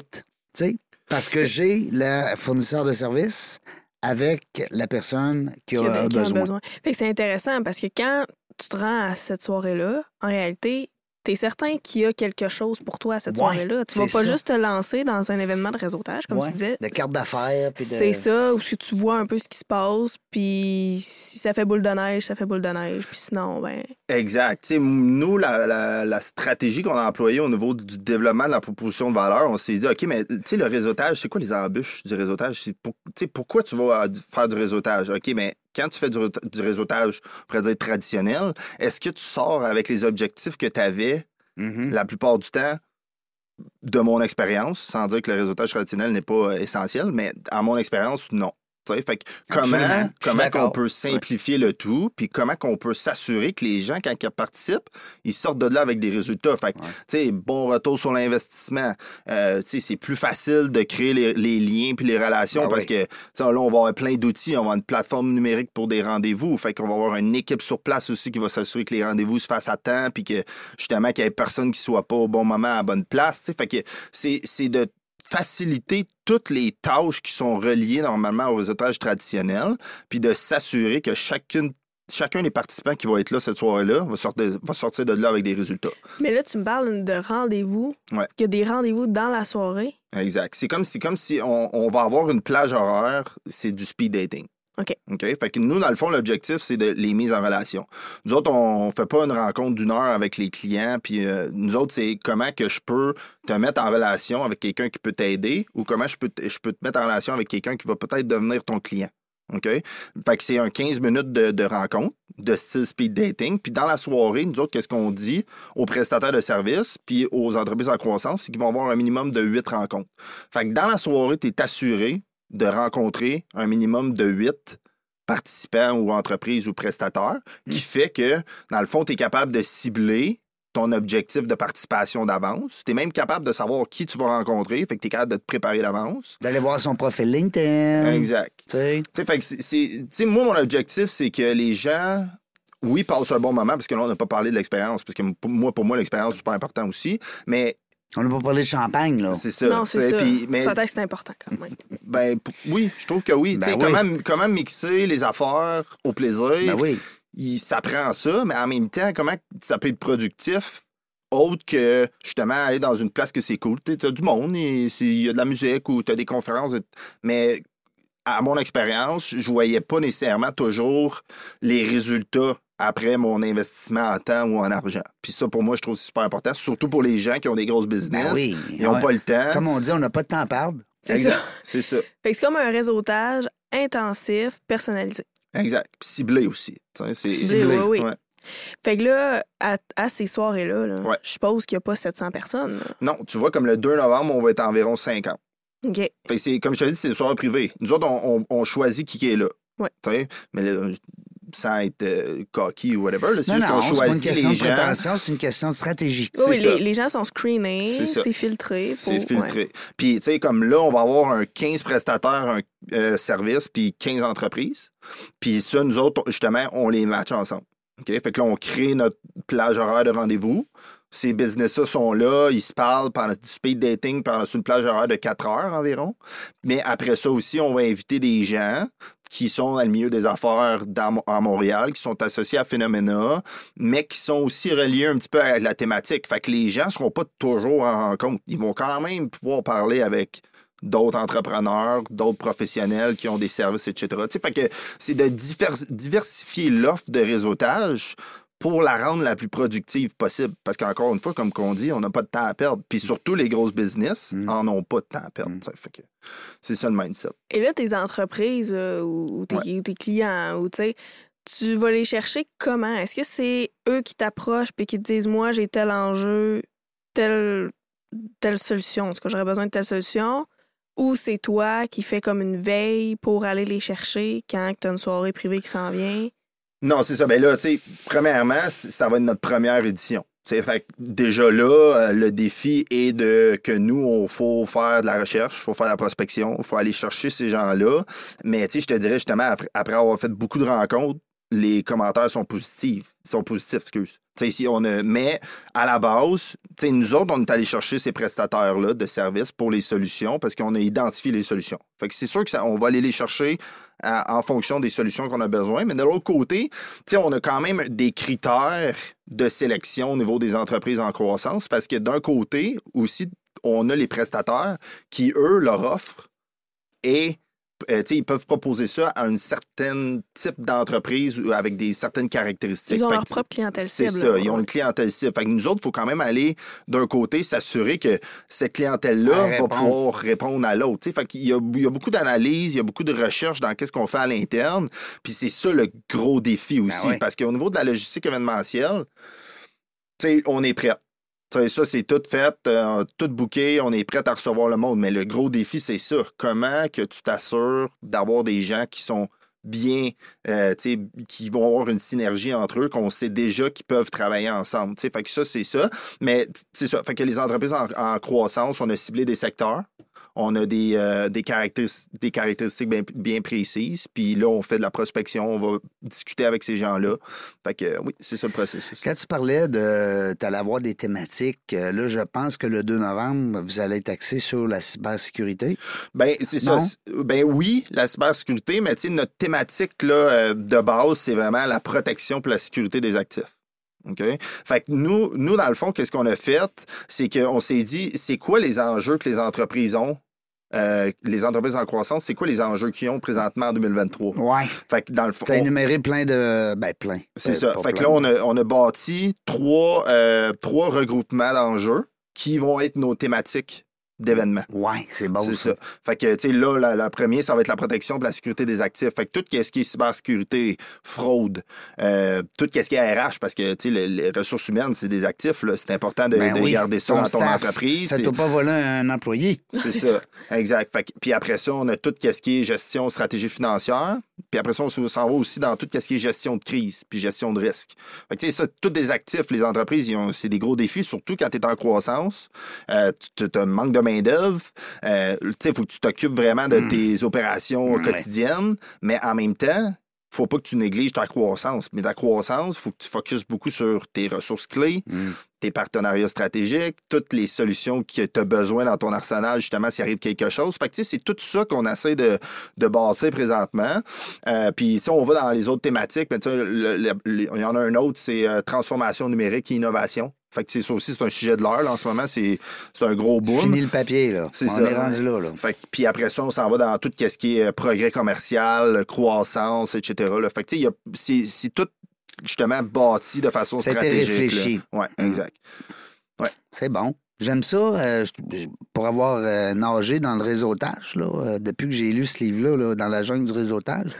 sais, Parce que j'ai le fournisseur de service avec la personne qui a, qui a- un qui a un besoin. besoin. Fait que c'est intéressant parce que quand tu te rends à cette soirée-là, en réalité, tu es certain qu'il y a quelque chose pour toi à cette Ouais, soirée-là. Tu vas pas ça. juste te lancer dans un événement de réseautage, comme Ouais, tu disais. De carte d'affaires. de- C'est ça, où tu vois un peu ce qui se passe, puis si ça fait boule de neige, ça fait boule de neige, puis sinon, ben... Exact. Nous, la, la- la stratégie qu'on a employée au niveau du développement de la proposition de valeur, on s'est dit, OK, mais tu sais, le réseautage, c'est quoi les embûches du réseautage? Pour- pourquoi tu vas faire du réseautage? OK, mais quand tu fais du, du réseautage, on pourrait dire traditionnel, est-ce que tu sors avec les objectifs que tu avais Mhm. la plupart du temps, de mon expérience, sans dire que le réseautage traditionnel n'est pas essentiel, mais à mon expérience, non. Fait Absolument, comment, comment qu'on peut simplifier le tout, puis comment qu'on peut s'assurer que les gens, quand ils participent, ils sortent de là avec des résultats. Fait que, Ouais. tu sais, bon retour sur l'investissement. Euh, c'est plus facile de créer les, les liens puis les relations Ah parce oui. que, là, on va avoir plein d'outils. On va avoir une plateforme numérique pour des rendez-vous. Fait qu'on va avoir une équipe sur place aussi qui va s'assurer que les rendez-vous se fassent à temps puis que, justement, qu'il n'y ait personne qui soit pas au bon moment à la bonne place. Fait que c'est c'est de faciliter toutes les tâches qui sont reliées normalement au réseautage traditionnel, puis de s'assurer que chacune, chacun des participants qui va être là cette soirée-là va sortir, va sortir de là avec des résultats. Mais là, tu me parles de rendez-vous, Ouais. qu'il y a des rendez-vous dans la soirée. Exact. C'est comme si, comme si on, on va avoir une plage horaire, c'est du speed dating. OK. OK? Fait que nous, dans le fond, l'objectif, c'est de les mises en relation. Nous autres, on fait pas une rencontre d'une heure avec les clients, puis euh, nous autres, c'est comment que je peux te mettre en relation avec quelqu'un qui peut t'aider ou comment je peux, je peux te mettre en relation avec quelqu'un qui va peut-être devenir ton client. OK? Fait que c'est un 15 minutes de, de rencontre, de style speed dating. Puis dans la soirée, nous autres, qu'est-ce qu'on dit aux prestataires de services puis aux entreprises en croissance, c'est qu'ils vont avoir un minimum de 8 rencontres. Fait que dans la soirée, tu es assuré de rencontrer un minimum de 8 participants ou entreprises ou prestataires, qui fait que, dans le fond, tu es capable de cibler ton objectif de participation d'avance. Tu es même capable de savoir qui tu vas rencontrer, fait que tu es capable de te préparer d'avance. D'aller voir son profil LinkedIn. Exact. Tu sais. Tu sais, fait que c'est- c'est- tu sais, moi, mon objectif, c'est que les gens, oui, passent un bon moment, parce que là, on n'a pas parlé de l'expérience, parce que pour moi, pour moi, l'expérience, c'est super important aussi, mais On n'a pas parlé de champagne, là. c'est ça. non, c'est ça. puis- mais Ça c'est important quand même. ben, p- oui, je trouve que oui. Ben Tu sais, oui. Comment, comment mixer les affaires au plaisir, Ben oui. il s'apprend ça, mais en même temps, comment ça peut être productif autre que justement aller dans une place que c'est cool. Tu as du monde, il y a de la musique ou tu as des conférences, mais à mon expérience, je voyais pas nécessairement toujours les résultats après mon investissement en temps ou en argent. Puis ça, pour moi, je trouve que c'est super important, surtout pour les gens qui ont des grosses business. Ben oui. Ils n'ont Ouais. pas le temps. Comme on dit, on n'a pas de temps à perdre. C'est Exact. ça. C'est ça. Fait que c'est comme un réseautage intensif, personnalisé. Exact. Puis ciblé aussi. C'est- Ciblé, oui, oui. Ouais. Fait que là, à, à ces soirées-là, là, Ouais. je suppose qu'il n'y a pas 700 personnes. là. Non, tu vois, comme le 2 novembre, on va être environ 50. OK. Fait que c'est, comme je te dis, c'est des soirées privées. Nous autres, on, on- on choisit qui qui est là. Ouais. Tu sais, mais là, sans être euh, cocky ou whatever, c'est juste qu'on pas une question les de gens. prétention, c'est une question de stratégie. Oui, les, les gens sont screenés, C'est filtré. pour- C'est filtré. Puis, tu sais, comme là, on va avoir un 15 prestataires, un euh, service, puis 15 entreprises. Puis ça, nous autres, justement, on les match ensemble. OK? Fait que là, on crée notre plage horaire de rendez-vous. Ces business-là sont là, ils se parlent pendant du speed dating pendant une plage horaire de 4 heures environ. Mais après ça aussi, on va inviter des gens qui sont dans le milieu des affaires à Montréal, qui sont associés à Phénoména, mais qui sont aussi reliés un petit peu à la thématique. Fait que les gens ne seront pas toujours en rencontre. Ils vont quand même pouvoir parler avec d'autres entrepreneurs, d'autres professionnels qui ont des services, etc. Fait que c'est de divers- diversifier l'offre de réseautage pour la rendre la plus productive possible. Parce qu'encore une fois, comme qu'on dit, on n'a pas de temps à perdre. Puis surtout, les grosses business Mm. en ont pas de temps à perdre. Mm. c'est ça le mindset. Et là, tes entreprises euh, ou, tes, Ouais. ou tes clients, ou tu sais, tu vas les chercher comment? Est-ce que c'est eux qui t'approchent puis qui te disent Moi, j'ai tel enjeu, telle, telle solution, en tout cas, j'aurais besoin de telle solution? Ou c'est toi qui fais comme une veille pour aller les chercher quand tu as une soirée privée qui s'en vient? Non, c'est ça. Ben là, tu sais, premièrement, ça va être notre première édition. Tu sais, fait déjà là, euh, le défi est de que nous, on faut faire de la recherche, il faut faire de la prospection, il faut aller chercher ces gens-là. Mais je te dirais justement, après, avoir fait beaucoup de rencontres, les commentaires sont positifs. sont positifs, excuse. Ici, on a, mais à la base, nous autres, on est allé chercher ces prestataires-là de services pour les solutions parce qu'on a identifié les solutions. Fait que c'est sûr que ça, on va aller les chercher en fonction des solutions qu'on a besoin. Mais de l'autre côté, on a quand même des critères de sélection au niveau des entreprises en croissance parce que d'un côté, aussi, on a les prestataires qui, eux, leur offrent et euh, ils peuvent proposer ça à un certain type d'entreprise avec des certaines caractéristiques. Ils ont Fait leur que propre clientèle C'est cible. ça, là. ils ont une clientèle cible. Fait que nous autres, il faut quand même aller d'un côté s'assurer que cette clientèle-là va répond. pouvoir répondre à l'autre. Fait qu'il y a, il y a beaucoup d'analyses, il y a beaucoup de recherches dans qu'est-ce qu'on fait à l'interne. Puis c'est ça le gros défi aussi. oui. Parce qu'au niveau de la logistique événementielle, tu sais, on est prêt. Ça, c'est tout fait, euh, tout booké, on est prêt à recevoir le monde. Mais le gros défi, c'est ça. Comment que tu t'assures d'avoir des gens qui sont bien, euh, qui vont avoir une synergie entre eux, qu'on sait déjà qu'ils peuvent travailler ensemble. Fait que ça, c'est ça. Mais c'est ça. Fait que les entreprises en, en croissance, on a ciblé des secteurs. On a des, euh, des, caractéris- des caractéristiques bien, bien précises. Puis là, on fait de la prospection. On va discuter avec ces gens-là. Fait que euh, oui, c'est ça le processus. Quand tu parlais de. Tu allais avoir des thématiques, euh, là, je pense que le 2 novembre, vous allez être axé sur la cybersécurité. Ben, c'est ça. Ben oui, la cybersécurité, mais tu sais, notre thématique là, euh, de base, c'est vraiment la protection pour la sécurité des actifs. OK? Fait que nous, nous, dans le fond, qu'est-ce qu'on a fait? C'est qu'on s'est dit, c'est quoi les enjeux que les entreprises ont? Euh, les entreprises en croissance, c'est quoi les enjeux qu'ils ont présentement en 2023? Ouais. Fait que dans le fond, Tu as on- énuméré plein de. Ben, plein. c'est Euh, ça. Fait que là, on a, on a bâti trois, euh, trois regroupements d'enjeux qui vont être nos thématiques d'événements. Ouais, c'est bon. C'est ça. ça. Fait que, tu sais, là, la, la première, ça va être la protection et la sécurité des actifs. Fait que tout ce qui est cybersécurité, fraude, euh, tout ce qui est RH, parce que, tu sais, les, les ressources humaines, c'est des actifs, là. C'est important de, Ben de oui, garder ça dans ton staff. entreprise. Ça t'a pas volé un employé. c'est C'est ça. Exact. Fait que- puis après ça, on a tout ce qui est gestion, stratégie financière. Puis après ça, on s'en va aussi dans tout ce qui est gestion de crise, puis gestion de risque. Fait que, ça, tous des actifs, les entreprises, c'est des gros défis, surtout quand tu es en croissance. Euh, tu as un manque de main-d'œuvre. Euh, tu sais, il faut que tu t'occupes vraiment de Mm. tes opérations Ouais. quotidiennes, mais en même temps, faut pas que tu négliges ta croissance. Mais ta croissance, faut que tu focuses beaucoup sur tes ressources clés, Mm. tes partenariats stratégiques, toutes les solutions que tu as besoin dans ton arsenal, justement, s'il arrive quelque chose. Fait que, tu sais, c'est tout ça qu'on essaie de, de bâtir présentement. Euh, Puis, si on va dans les autres thématiques, ben, il y en a un autre, c'est euh, transformation numérique et innovation. Fait que, c'est ça aussi, c'est un sujet de l'heure, là, en ce moment. C'est c'est un gros boom. Fini le papier, là. C'est on ça. est rendu là, là. Fait que- puis après ça, on s'en va dans tout ce qui est euh, progrès commercial, croissance, etc. là. Fait que, tu sais, il y a- c'est c'est tout justement bâti de façon été stratégique. réfléchi. Ouais, Mm. exact. C'est bon. J'aime ça. euh, pour avoir euh, nagé dans le réseautage, là, euh, depuis que j'ai lu ce livre-là, là, dans la jungle du réseautage.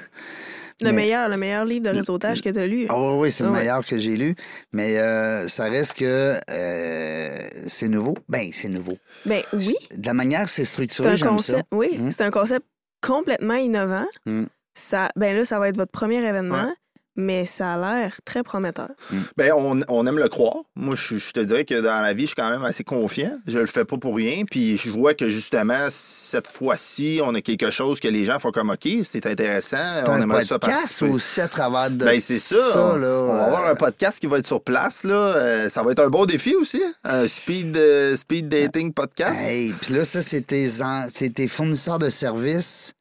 Le Mais- meilleur, le meilleur livre de réseautage que tu as lu. Ah oui, oui, c'est le ouais. meilleur que j'ai lu. Mais euh, ça reste que euh, c'est nouveau. Ben, c'est nouveau. Ben oui, De la manière que c'est c'est structuré, un j'aime concept. ça. Oui, Mm. c'est un concept complètement innovant. Mm. Ça, ben là, ça va être votre premier événement. Mais ça a l'air très prometteur. Ben, on, on aime le croire. Moi, je, je te dirais que dans la vie, je suis quand même assez confiant. Je le fais pas pour rien. Puis je vois que justement, cette fois-ci, on a quelque chose que les gens font comme OK, c'est intéressant. T'as on un aimerait ça podcast participer. aussi à travers de Ben, c'est ça. on, là, on va euh, avoir un podcast qui va être sur place. Là. Euh, ça va être un bon défi aussi. Un speed, euh, speed dating podcast. Hey, puis là, ça, c'est tes, en- c'est tes fournisseurs de services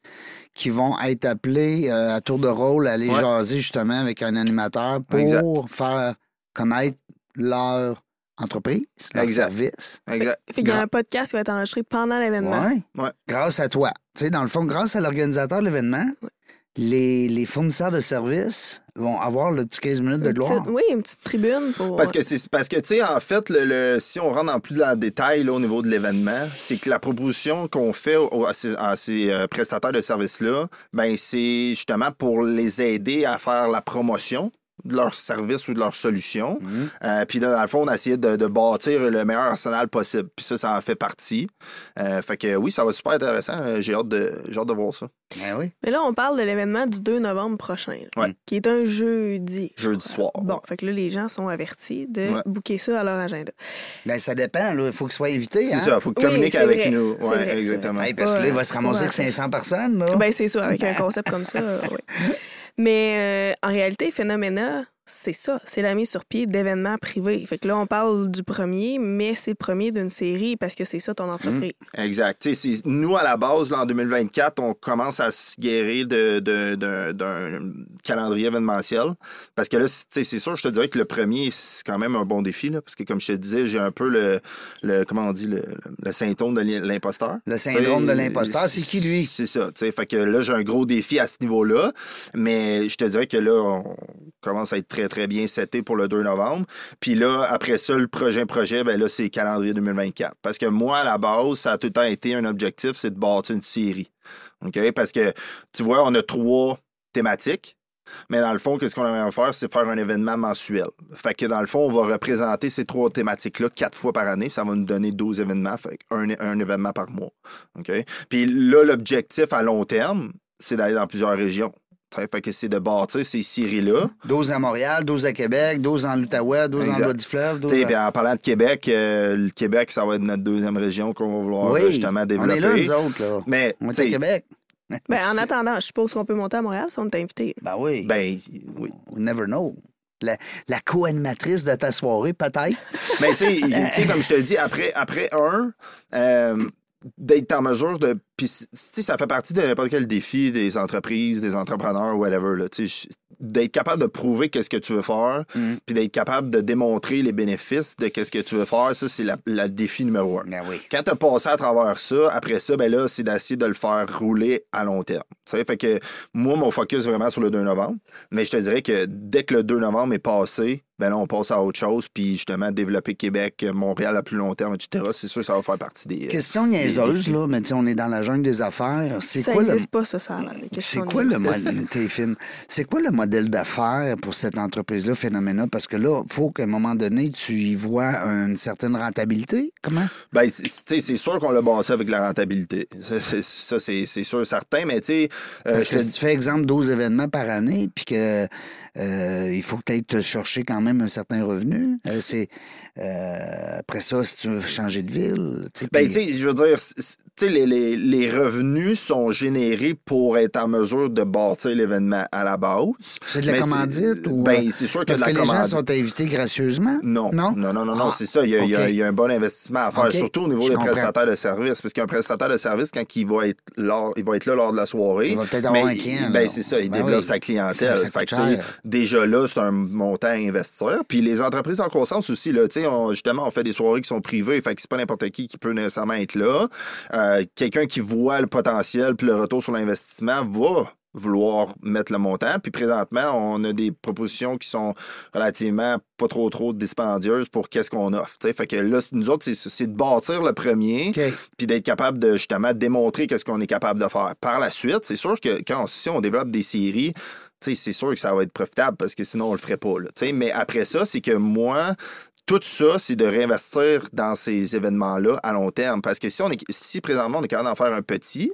qui vont être appelés euh, à tour de rôle à aller Ouais. jaser justement avec un animateur pour Exact. faire connaître leur entreprise, leur Exact. service. Exact. Fait qu'il y a un podcast qui va être enregistré pendant l'événement. Ouais. Ouais. Grâce à toi. Tu sais, dans le fond, grâce à l'organisateur de l'événement, les, les fournisseurs de services vont avoir le petit 15 minutes de gloire. petite- oui, une petite tribune pour. Parce que c'est parce que tu sais en fait le, le- si on rentre en plus dans le détail là, au niveau de l'événement, c'est que la proposition qu'on fait au- à ces, à ces, euh, prestataires de services là, ben c'est justement pour les aider à faire la promotion de leur service ou de leur solution. Mhm. Euh, puis là, dans le fond, on a essayé de, de bâtir le meilleur arsenal possible. Puis ça, ça en fait partie. Euh, fait que oui, ça va super intéressant. Euh, J'ai hâte de j'ai hâte de voir ça. Ben oui. Mais là, on parle de l'événement du 2 novembre prochain, là, Ouais. qui est un jeudi. Jeudi soir. Bon, fait que là, les gens sont avertis de Ouais. booker ça à leur agenda. Ben, ça dépend. là. Il faut qu'il soit invité. C'est hein? ça, il faut Oui, communiquer avec vrai. nous. C'est exactement. Hey, parce que là, il va se ramasser avec Ouais. 500 personnes. Là. Ben, c'est sûr, avec un concept comme ça, oui. Mais euh, en réalité, Phénoména, c'est ça. C'est la mise sur pied d'événements privés. Fait que là, on parle du premier, mais c'est le premier d'une série parce que c'est ça ton entreprise. Exact. Tu sais, c'est- nous, à la base, là, en 2024, on commence à se guérir de- de- d'un d'un calendrier événementiel. Parce que là, c'est- tu sais, c'est sûr, je te dirais que le premier, c'est quand même un bon défi. Là, parce que, comme je te disais, j'ai un peu le, le comment on dit, le, le symptôme de l'im- l'imposteur. Le syndrome de l'imposteur, c'est qui, lui? C'est ça. tu sais. Fait que là, j'ai un gros défi à ce niveau-là. Mais je te dirais que là, on commence à être très, très bien seté pour le 2 novembre. Puis là, après ça, le prochain projet, ben là, c'est calendrier 2024. Parce que moi, à la base, ça a tout le temps été un objectif, c'est de bâtir une série. OK? Parce que, tu vois, on a trois thématiques. Mais dans le fond, qu'est-ce qu'on aimerait faire, c'est faire un événement mensuel. Fait que dans le fond, on va représenter ces trois thématiques-là quatre fois par année. Ça va nous donner 12 événements, fait un, un événement par mois. OK? Puis là, l'objectif à long terme, c'est d'aller dans plusieurs régions. Fait que c'est de bâtir ces séries-là. 12 à Montréal, 12 à Québec, 12 en l'Outaouais, 12 en Exact. bas du fleuve. 12 Tu sais, à- en parlant de Québec, euh, le Québec, ça va être notre deuxième région qu'on va vouloir Oui, justement on développer. est là, nous autres. Là. Mais, On est à Québec. Ben, en attendant, je suppose qu'on peut monter à Montréal si on est invité. Ben oui. ben, oui. We never know. La, la co-animatrice de ta soirée, peut-être. Mais tu sais, tu sais, comme je te dis, après, après un, euh, d'être en mesure de. Puis, tu sais, ça fait partie de n'importe quel défi des entreprises, des entrepreneurs, whatever. Là, tu sais, d'être capable de prouver qu'est-ce que tu veux faire, Mm. puis d'être capable de démontrer les bénéfices de qu'est-ce que tu veux faire, ça, c'est la- le défi numéro un. Ben oui. Quand tu as passé à travers ça, après ça, ben là, c'est d'essayer de le faire rouler à long terme. Tu sais, fait que moi, mon focus vraiment sur le 2 novembre. Mais je te dirais que dès que le 2 novembre est passé, ben là, on passe à autre chose. Puis justement, développer Québec, Montréal à plus long terme, etc. C'est sûr que ça va faire partie des. euh, Question niaiseuse, là, mais on est dans la jungle des affaires. C'est Ça quoi le. n'existe pas, ça, ça. là, les C'est questions quoi le niaiseuses. modèle. C'est quoi le modèle d'affaires pour cette entreprise-là, Phénoména? Parce que là, il faut qu'à un moment donné, tu y vois une certaine rentabilité. Comment? Ben, c'est- c'est tu sais, c'est sûr qu'on l'a bâti avec la rentabilité. Ça, c'est- sûr certain, mais tu sais. euh, Parce je que tu fais exemple 12 événements par année, puis que euh, il faut ailles te chercher quand même un certain revenu. euh, c'est euh, après ça, si tu veux changer de ville. tu sais, Ben, tu sais, je veux dire, c- c- tu sais, les, les, les revenus sont générés pour être en mesure de bâtir l'événement à la base. c'est de la Mais commandite ou. Ben, euh, c'est sûr que parce de que la les gens sont invités gracieusement? Non. Non? Non, non, non, non, Ah, c'est ça. Il y, a, il y a- OK. il y a un bon investissement à faire, surtout au niveau Je des comprends. prestataires de services. Parce qu'un prestataire de service, quand il va être, lors, il va être là lors de la soirée. Il va peut-être avoir un client, Ben, là. c'est ça. Il Ben développe oui. sa clientèle. Ça, ça Fait déjà là, c'est un montant à investir. Puis les entreprises en croissance aussi, là, tu sais, on- justement, on fait des soirées qui sont privées. Fait que c'est pas n'importe qui qui peut nécessairement être là. Euh, Quelqu'un qui voit le potentiel puis le retour sur l'investissement va vouloir mettre le montant. Puis présentement, on a des propositions qui sont relativement pas trop trop dispendieuses pour qu'est-ce qu'on offre. tu sais. Fait que là, nous autres, c'est- de bâtir le premier, puis d'être capable de justement démontrer qu'est-ce qu'on est capable de faire. Par la suite, c'est sûr que quand on- si on développe des séries, c'est sûr que ça va être profitable parce que sinon on le ferait pas. Là, mais après ça, c'est que moi, tout ça, c'est de réinvestir dans ces événements-là à long terme. Parce que si on est si présentement on est capable d'en faire un petit,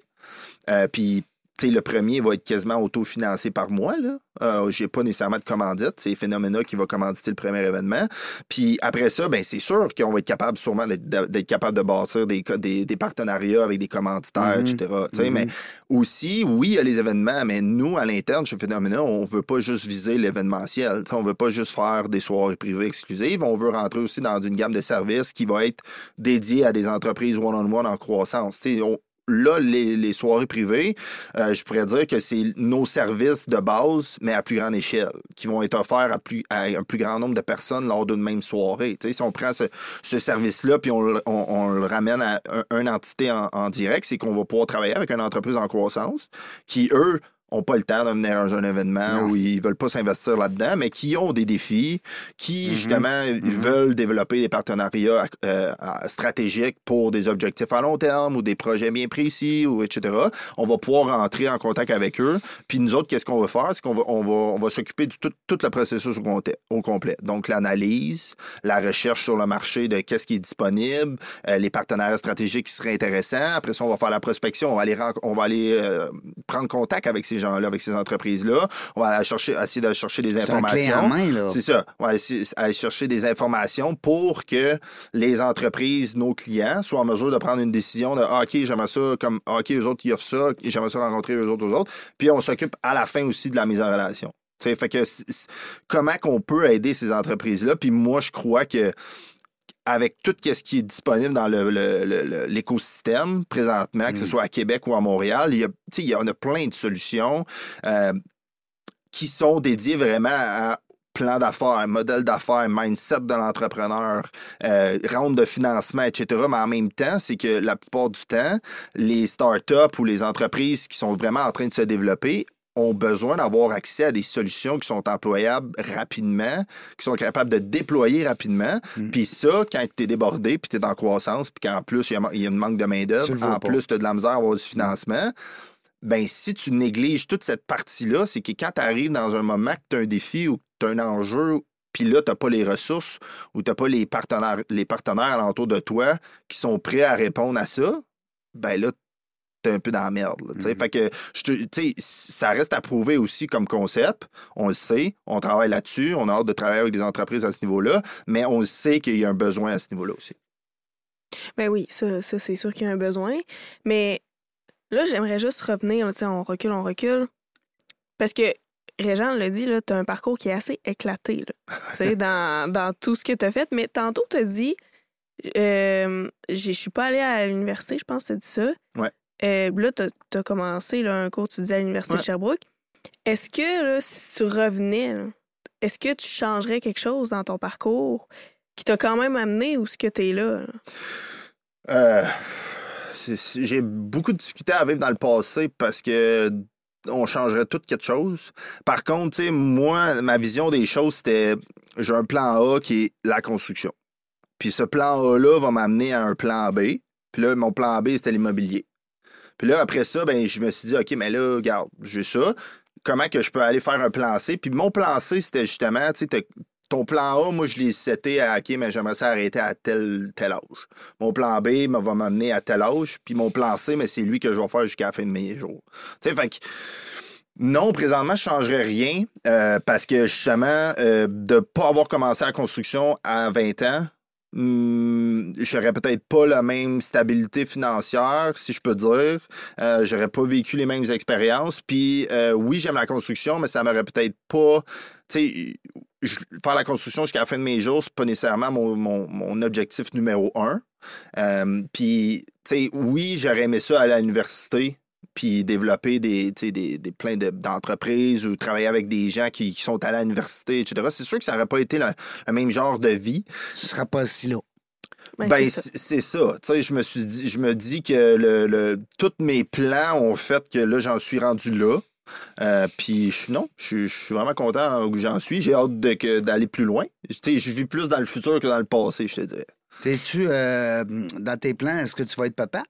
euh, puis le premier va être quasiment autofinancé par moi. Là. Euh, j'ai pas nécessairement de commandite. C'est Phénoména qui va commanditer le premier événement. Puis après ça, ben c'est sûr qu'on va être capable sûrement d'être capable de bâtir des, des, des, partenariats avec des commanditaires, Mhm. etc. Tu sais, Mhm. Mais aussi, oui, il y a les événements, mais nous, à l'interne, chez Phénoména, on veut pas juste viser l'événementiel. Tu sais, On veut pas juste faire des soirées privées exclusives. On veut rentrer aussi dans une gamme de services qui va être dédiée à des entreprises one-on-one en croissance. On- Là, les, les soirées privées, euh, je pourrais dire que c'est nos services de base, mais à plus grande échelle, qui vont être offerts à, plus, à un plus grand nombre de personnes lors d'une même soirée. Tu sais, si on prend ce, ce service-là puis on, on- le ramène à un- une entité en, en direct, c'est qu'on va pouvoir travailler avec une entreprise en croissance qui, eux, n'ont pas le temps de venir à un événement Non. où ils veulent pas s'investir là-dedans, mais qui ont des défis, qui, Mhm. justement, veulent développer des partenariats euh, stratégiques pour des objectifs à long terme ou des projets bien précis, ou etc. On va pouvoir entrer en contact avec eux. Puis nous autres, qu'est-ce qu'on va faire? C'est qu'on va, on va, on va s'occuper de tout, tout le processus au, complet- au complet. Donc, l'analyse, la recherche sur le marché de qu'est-ce qui est disponible, euh, les partenariats stratégiques qui seraient intéressants. Après ça, on va faire la prospection. On va aller, on va aller euh, prendre contact avec ces gens-là, avec ces entreprises-là. On va aller chercher, essayer de chercher des informations. là. C'est ça. On va essayer- aller chercher des informations pour que les entreprises, nos clients, soient en mesure de prendre une décision de ah, OK, j'aimerais ça, comme ah, OK, eux autres, ils offrent ça, j'aimerais ça rencontrer eux autres, eux autres. Puis on s'occupe à la fin aussi de la mise en relation. Fait que comment qu'on peut aider ces entreprises-là? Puis moi, je crois que avec tout ce qui est disponible dans le- le- le- le- l'écosystème présentement, que ce Mm. soit à Québec ou à Montréal, il y a, il y en a plein de solutions euh, qui sont dédiées vraiment à plan d'affaires, modèle d'affaires, mindset de l'entrepreneur, euh, ronde de financement, etc. Mais en même temps, c'est que la plupart du temps, les startups ou les entreprises qui sont vraiment en train de se développer ont besoin d'avoir accès à des solutions qui sont employables rapidement, qui sont capables de déployer rapidement. Mm. Puis ça, quand tu es débordé, puis tu es en croissance, puis qu'en plus, il y a- il y, a une manque de main-d'œuvre, en pas. plus, tu as de la misère à avoir du financement, ben si tu négliges toute cette partie-là, c'est que quand tu arrives dans un moment que tu as un défi ou que tu as un enjeu, puis là, tu n'as pas les ressources ou tu n'as pas les partenaires, les partenaires alentour de toi qui sont prêts à répondre à ça, ben là, t'es un peu dans la merde. là. Fait que, je ça reste à prouver aussi comme concept. On le sait, on travaille là-dessus, on a hâte de travailler avec des entreprises à ce niveau-là, mais on sait qu'il y a un besoin à ce niveau-là aussi. Ben oui, ça, ça c'est sûr qu'il y a un besoin. Mais là, j'aimerais juste revenir, là, on recule, on recule. Parce que Régent l'a dit, tu as un parcours qui est assez éclaté là, dans, dans tout ce que tu as fait. Mais tantôt, tu as dit, euh, je suis pas allée à l'université, je pense que tu as dit ça. Ouais. Euh, là, tu as, commencé là, un cours, tu disais à l'université de. Sherbrooke. Est-ce que là, si tu revenais, est-ce que tu changerais quelque chose dans ton parcours qui t'a quand même amené où ce que tu es là? là? Euh, J'ai beaucoup discuté à vivre dans le passé parce que on changerait tout quelque chose. Par contre, tu sais, moi, ma vision des choses, c'était j'ai un plan A qui est la construction. Puis ce plan A-là va m'amener à un plan B. Puis là, mon plan B, c'était l'immobilier. Puis là, après ça, ben, je me suis dit, OK, mais là, regarde, j'ai ça. Comment que je peux aller faire un plan C? Puis mon plan C, c'était justement, tu sais, ton plan A, moi, je l'ai seté à OK, mais j'aimerais ça arrêter à tel, tel âge. Mon plan B me va m'amener à tel âge. Puis mon plan C, mais c'est lui que je vais faire jusqu'à la fin de mes jours. Tu sais, fait que. Non, présentement, je ne changerais rien euh, parce que justement, euh, de ne pas avoir commencé la construction à 20 ans, hum, j'aurais peut-être pas la même stabilité financière, si je peux dire. Euh, j'aurais pas vécu les mêmes expériences. Puis euh, oui, j'aime la construction, mais ça m'aurait peut-être pas. Tu sais, faire la construction jusqu'à la fin de mes jours, c'est pas nécessairement mon, mon- objectif numéro un. Euh, puis, tu sais, oui, j'aurais aimé ça à l'université, puis développer des, tu sais, des, des plein de- d'entreprises ou travailler avec des gens qui, qui sont allés à l'université, etc. C'est sûr que ça n'aurait pas été le, même genre de vie. Tu seras pas si là. Ben, Ben, c'est ça. je me suis dit, je me dis que le, le- tous mes plans ont fait que là, j'en suis rendu là. Euh, puis je- non, je suis- je suis vraiment content où j'en suis. J'ai hâte de que- d'aller plus loin. Tu sais, je vis plus dans le futur que dans le passé, je te dirais. T'es-tu euh, dans tes plans, est-ce que tu vas être papa?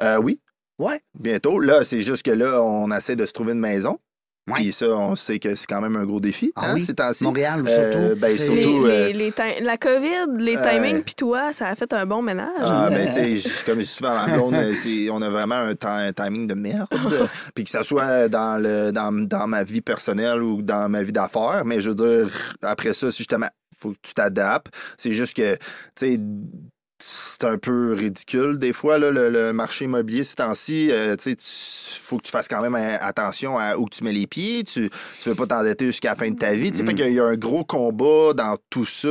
Euh, oui, Ouais. bientôt. Là, c'est juste que là, on essaie de se trouver une maison. Ouais. Puis ça, on sait que c'est quand même un gros défi, Ah hein, oui, ces. Montréal, Euh, surtout. ben, Les- surtout, les- euh, les la COVID, les euh, timings, puis toi, ça a fait un bon ménage. Ah, ben, tu sais, comme je dis souvent à blonde, c'est- on a vraiment un, ti- un timing de merde. Puis que ça soit dans, le, dans, dans ma vie personnelle ou dans ma vie d'affaires. Mais je veux dire, après ça, c'est justement, faut que tu t'adaptes. C'est juste que, tu sais, c'est un peu ridicule des fois, là, le, le marché immobilier ces temps-ci. euh, tu- faut que tu fasses quand même euh, attention à où tu mets les pieds. Tu ne veux pas t'endetter jusqu'à la fin de ta vie. Sais, Fait qu'il y a un gros combat dans tout ça,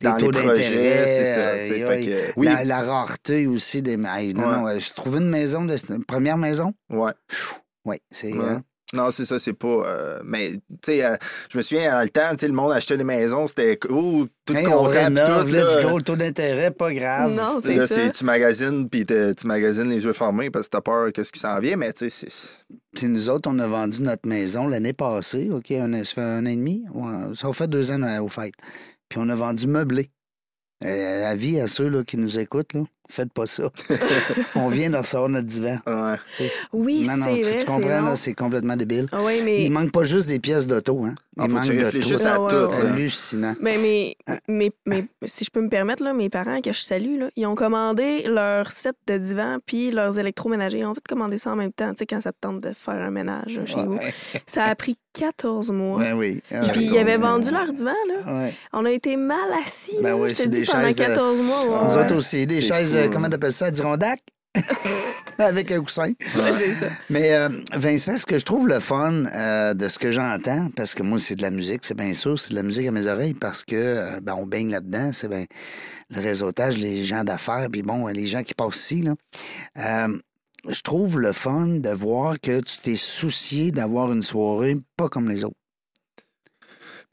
Les dans les taux projets. C'est ça. euh, fait que, oui, la, la rareté aussi des. Non, Ouais. je trouvais une maison, de... une première maison. ouais. Oui, c'est. Ouais. Non, c'est ça, c'est pas. euh, mais, tu sais, euh, je me souviens, dans le temps, tu sais, le monde achetait des maisons, c'était oh, tout Hey, on content, pis tout. Là, le taux d'intérêt, pas grave. Non, c'est Là, ça. c'est tu magasines, puis tu magasines les yeux fermés parce que t'as peur qu'est-ce qui s'en vient, mais tu sais, c'est. Puis nous autres, on a vendu notre maison l'année passée, OK, un, ça fait un an et demi. Ouais, Ça fait deux ans euh, au fait. Puis on a vendu meublé. Euh, avis à ceux là, qui nous écoutent, là, faites pas ça. on vient de recevoir notre divan. Ouais. Oui, non, non, c'est tu, vrai, tu comprends, c'est là, long. c'est complètement débile. Ah oui, mais... Il manque pas juste des pièces d'auto, hein. Ah, Il faut que manque de tout. à Ah, ouais, tout. ouais, C'est là. hallucinant. Mais, mais, mais, mais si je peux me permettre, là, mes parents que je salue, là, ils ont commandé leur set de divan puis leurs électroménagers. Ils ont tout commandé ça en même temps, tu sais, quand ça te tente de faire un ménage chez vous. Ouais. Ça a pris 14 mois. Ben oui. Puis ils avaient vendu leur divan, là. Ouais. On a été mal assis, Ben je te dis, pendant chaises, euh, 14 mois. ouais. Nous Ouais. autres aussi, des chaises, euh, comment t'appelles ça, Adirondack? Avec un coussin. Ouais, c'est ça. Mais euh, Vincent, ce que je trouve le fun euh, de ce que j'entends, parce que moi, c'est de la musique, c'est bien sûr, c'est de la musique à mes oreilles, parce que euh, ben, on baigne là-dedans, c'est ben, le réseautage, les gens d'affaires, puis bon, les gens qui passent ici. Là. Euh, je trouve le fun de voir que tu t'es soucié d'avoir une soirée pas comme les autres.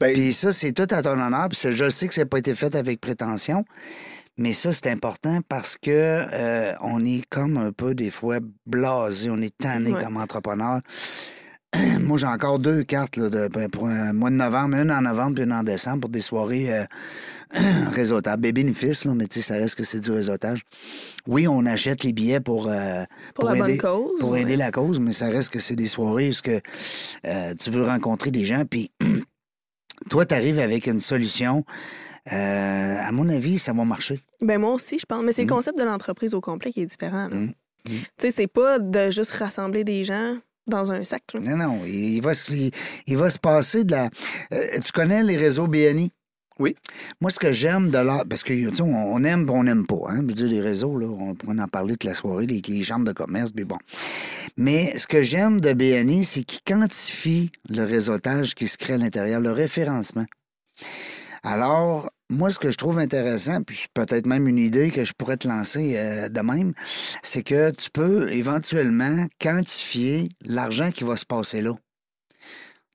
Ben, Puis ça, c'est tout à ton honneur. Puis je sais que ça n'a pas été fait avec prétention. Mais ça, c'est important parce que euh, on est comme un peu des fois blasé, on est tanné Ouais. comme entrepreneur. Moi, j'ai encore deux cartes là, de- ben, pour un mois de novembre, une en novembre puis une en décembre pour des soirées euh, réseautables. Des bénéfices, là, mais tu sais, ça reste que c'est du réseautage. Oui, on achète les billets pour, euh, Pour la bonne aider, cause, Pour ouais. aider la cause, mais ça reste que c'est des soirées où ce que, euh, tu veux rencontrer des gens, puis toi, tu arrives avec une solution. Euh, à mon avis, ça va marcher. Ben moi aussi, je pense. Mais c'est Mm. le concept de l'entreprise au complet qui est différent. Mm. Mm. Tu sais, c'est pas de juste rassembler des gens dans un sac. là. Non, non, il, il va, se, il, il va se passer de la... Euh, tu connais les réseaux BNI? Oui. Moi, ce que j'aime de là, parce que, tu sais, on aime on n'aime pas. Hein? Je veux dire, les réseaux, là, on pourrait en parler toute la soirée, les, les chambres de commerce, mais bon. Mais ce que j'aime de BNI, c'est qu'ils quantifient le réseautage qui se crée à l'intérieur, le référencement. Alors, moi, ce que je trouve intéressant, puis peut-être même une idée que je pourrais te lancer euh, de même, c'est que tu peux éventuellement quantifier l'argent qui va se passer là.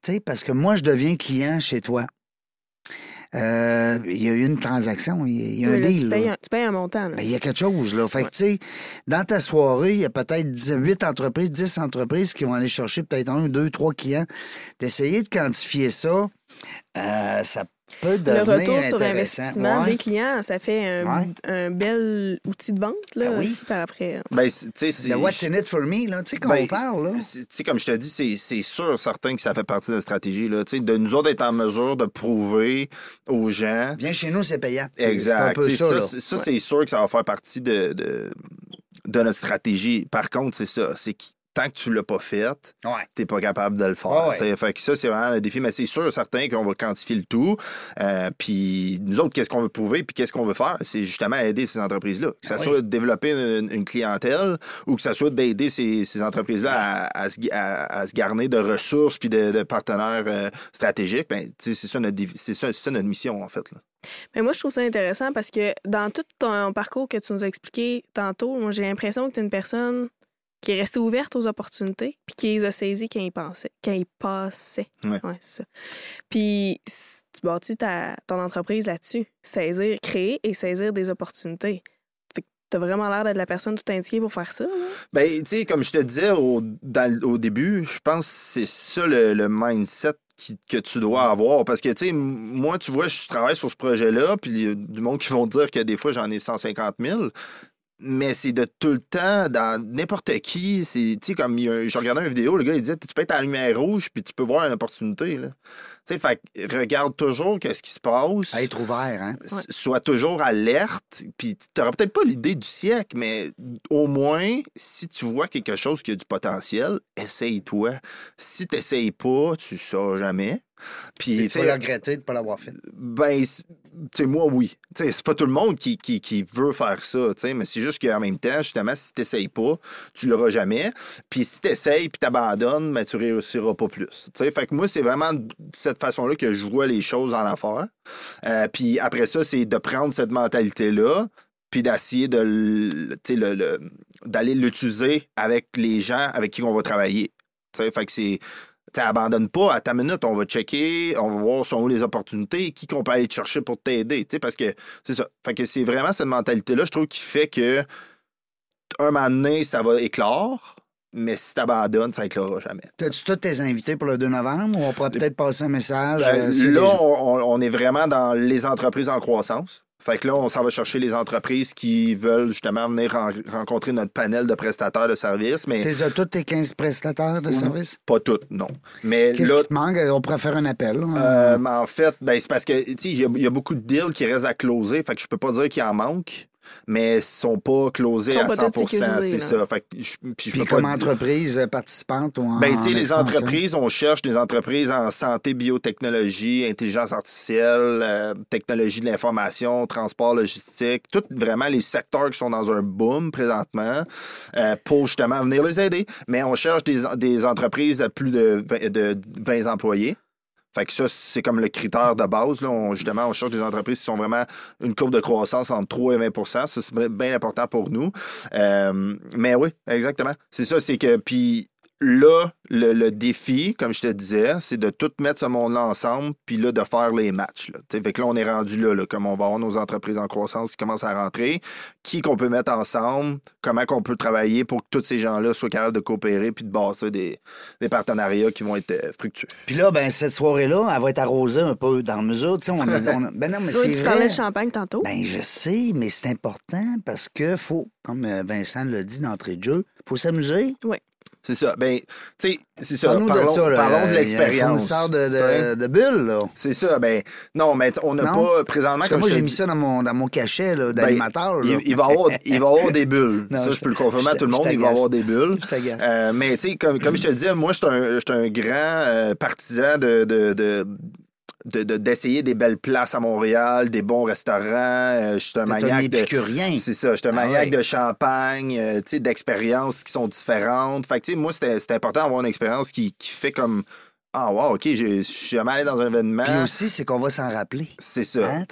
Tu sais, parce que moi, je deviens client chez toi. Euh, Il y a eu une transaction, il y a- un Oui, là, deal. tu, là. payes un, tu payes un montant. là. Ben, il y a quelque chose, là. Fait que, tu sais, dans ta soirée, il y a peut-être 8 entreprises, 10 entreprises qui vont aller chercher peut-être un, deux, trois clients. D'essayer de quantifier ça, euh, ça peut le retour sur investissement Ouais. des clients, ça fait un, Ouais. un bel outil de vente là, Ben oui. aussi par après. ben, c'est- tu sais, c'est. Le What's in it for me, là, tu sais, quand Ben, on parle, là. c'est- Tu sais, comme je te dis, c'est- c'est sûr, certain que ça fait partie de la stratégie. Là. Tu sais, De nous autres être en mesure de prouver aux gens. Viens chez nous, c'est payant. Exact. Un ça, c'est- sûr que ça va faire partie de, de, de notre stratégie. Par contre, c'est ça. C'est que tant que tu l'as pas fait, Ouais. t'es pas capable de le faire. Ouais. Fait que ça, c'est vraiment un défi. Mais c'est sûr, certain qu'on va quantifier le tout. Euh, puis nous autres, qu'est-ce qu'on veut prouver, puis qu'est-ce qu'on veut faire? C'est justement aider ces entreprises-là. Que ça Ah oui. soit de développer une, une clientèle ou que ça soit d'aider ces, ces entreprises-là à, à se, gu- à- à se garner de ressources puis de, de partenaires euh, stratégiques. Ben, c'est ça, notre défi- c'est ça, c'est ça notre mission, en fait. Là. Mais moi, je trouve ça intéressant parce que dans tout ton parcours que tu nous as expliqué tantôt, moi, j'ai l'impression que tu es une personne qui est restée ouverte aux opportunités puis qui les a saisies quand ils pensaient, quand ils passaient. Ouais. c'est ça. Puis tu bâtis ta, ton entreprise là-dessus. Saisir, créer et saisir des opportunités. Fait que t'as vraiment l'air d'être la personne tout indiquée pour faire ça. là. Ben, tu sais, comme je te disais au, dans au début, je pense que c'est ça le, le mindset que tu dois avoir. Parce que, tu sais, moi, tu vois, je travaille sur ce projet-là, puis il y a du monde qui vont dire que des fois, j'en ai 150 000. Mais c'est de tout le temps, dans n'importe qui. C'est, comme je regardais une vidéo, le gars, il disait, tu peux être à lumière rouge, puis tu peux voir une opportunité, là. Tu sais, fait regarde toujours qu'est-ce qui se passe. À être ouvert, hein? Sois toujours alerte, puis t'auras peut-être pas l'idée du siècle, mais au moins, si tu vois quelque chose qui a du potentiel, essaye-toi. Si t'essayes pas, tu sauras jamais. Puis, tu tu sais, vas regretter de ne pas l'avoir fait. ben, tu moi, oui. Tu c'est pas tout le monde qui, qui, qui veut faire ça, tu sais, mais c'est juste qu'en même temps, justement, si t'essayes pas, tu l'auras jamais. Puis si t'essayes puis t'abandonnes, ben, tu réussiras pas plus. Tu sais, fait que moi, c'est vraiment de façon-là que je vois les choses en affaires. Euh, puis après ça, c'est de prendre cette mentalité-là puis d'essayer de le- le- d'aller l'utiliser avec les gens avec qui on va travailler. Tu sais, fait que c'est abandonne pas à ta minute, on va checker, on va voir sont où les opportunités, qui qu'on peut aller te chercher pour t'aider, parce que c'est ça. Fait que c'est vraiment cette mentalité-là, je trouve, qui fait que un moment donné, ça va éclore, mais si t'abandonnes, ça éclorera jamais. As-tu tous tes invités pour le 2 novembre ou on pourrait peut-être passer un message? Ben, euh, là, on, est vraiment dans les entreprises en croissance. Fait que là, on s'en va chercher les entreprises qui veulent justement venir ren- rencontrer notre panel de prestataires de services, mais T'es as tous tes 15 prestataires de services? pas toutes, non. Mais Qu'est-ce qui te manque? On pourrait faire un appel. là. Euh, mais en fait, ben, c'est parce que tu sais, il y, y a beaucoup de deals qui restent à closer. Fait que je peux pas dire qu'il en manque, mais ils sont pas closés sont à pas 100 tous sécurisés, C'est ça. Fait que je, puis je Puis peux comme pas. entreprise participante ou en Ben, tu sais, en les entreprises, on cherche des entreprises en santé, biotechnologie, intelligence artificielle, euh, technologie de l'information, transport logistique, tous vraiment les secteurs qui sont dans un boom présentement euh, pour justement venir les aider. Mais on cherche des, des entreprises de plus de 20, de 20 employés. Fait que ça, c'est comme le critère de base. Là. On, justement, on cherche des entreprises qui sont vraiment une courbe de croissance entre 3 et 20 Ça, c'est bien important pour nous. Euh, mais oui, exactement. C'est ça, c'est que. Puis là, le, le défi, comme je te disais, c'est de tout mettre ce monde-là ensemble, puis là, de faire les matchs. Là. Fait que là, on est rendu là, là, comme on va avoir nos entreprises en croissance qui commencent à rentrer, qui qu'on peut mettre ensemble, comment qu'on peut travailler pour que tous ces gens-là soient capables de coopérer puis de bâtir des, des partenariats qui vont être euh, fructueux? Puis là, ben, cette soirée-là, elle va être arrosée un peu dans le mesure. Tu sais, on a, on a- Ben non, mais c'est tu vrai. parlais de champagne tantôt. Ben, je sais, mais c'est important parce que faut, comme euh, Vincent l'a dit d'entrée de jeu, faut s'amuser. C'est ça. Ben, tu sais, c'est ça. Parlons, de ça. là. parlons de un l'expérience. fournisseur de, de, de bulles, là. C'est ça. Ben, non, mais on n'a pas, présentement, Parce que comme moi, j'ai mis dis- ça dans mon, dans mon cachet là, Ben, d'animateur. il, il va avoir, il va avoir des bulles. Non, ça, je je peux le confirmer à tout le monde, il va avoir des bulles. Je. Euh, mais tu sais, comme, comme je te disais, moi, je suis un, un grand euh, partisan de, de, de- de- de- d'essayer des belles places à Montréal, des bons restaurants. Euh, je suis un maniaque de. C'est ça, je suis un Ah maniaque ouais. de champagne, euh, tu sais, d'expériences qui sont différentes. Fait que, tu sais, moi, c'était important d'avoir une expérience qui, qui fait comme Ah, wow, OK, je suis jamais allé dans un événement. Puis aussi, c'est qu'on va s'en rappeler. C'est ça. Hein,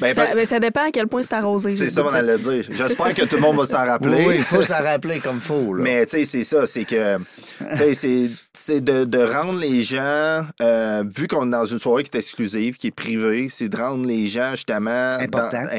Ben, Ça, ben, ça dépend à quel point c'est arrosé. c'est ça, le on goût de allait dire. J'espère que tout le monde va s'en rappeler. Oui, il faut s'en rappeler comme faut. Là. Mais tu sais, c'est ça, c'est que tu sais, c'est- c'est de, de rendre les gens, euh, vu qu'on est dans une soirée qui est exclusive, qui est privée, c'est de rendre les gens justement Important. dans-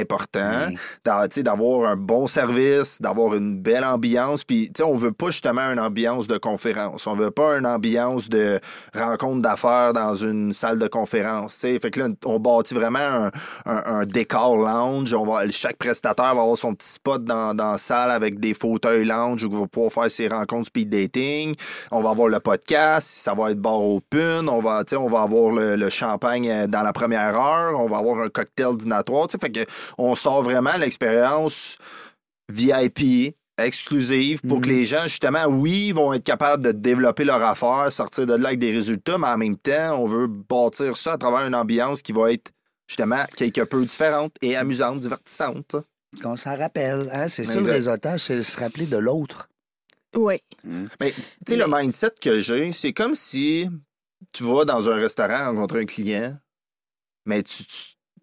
Oui. d'avoir un bon service, d'avoir une belle ambiance. Puis tu sais, on veut pas justement une ambiance de conférence, on veut pas une ambiance de rencontre d'affaires dans une salle de conférence. tu sais. Fait que là, on bâtit vraiment un, un- un décor lounge. On va, chaque prestataire va avoir son petit spot dans, dans la salle avec des fauteuils lounge où il va pouvoir faire ses rencontres speed dating. On va avoir le podcast, ça va être bar open. On va, on va avoir le, le champagne euh, dans la première heure. On va avoir un cocktail dînatoire. Fait que on sort vraiment l'expérience VIP exclusive pour que Mhm. les gens, justement, oui, vont être capables de développer leur affaire, sortir de là avec des résultats, mais en même temps, on veut bâtir ça à travers une ambiance qui va être, justement, quelque peu différente et amusante, divertissante. Qu'on s'en rappelle. Hein? C'est ça le Exact. réseautage, c'est se rappeler de l'autre. Oui. Mais tu sais, le mindset que j'ai, c'est comme si tu vas dans un restaurant rencontrer un client, mais tu, tu,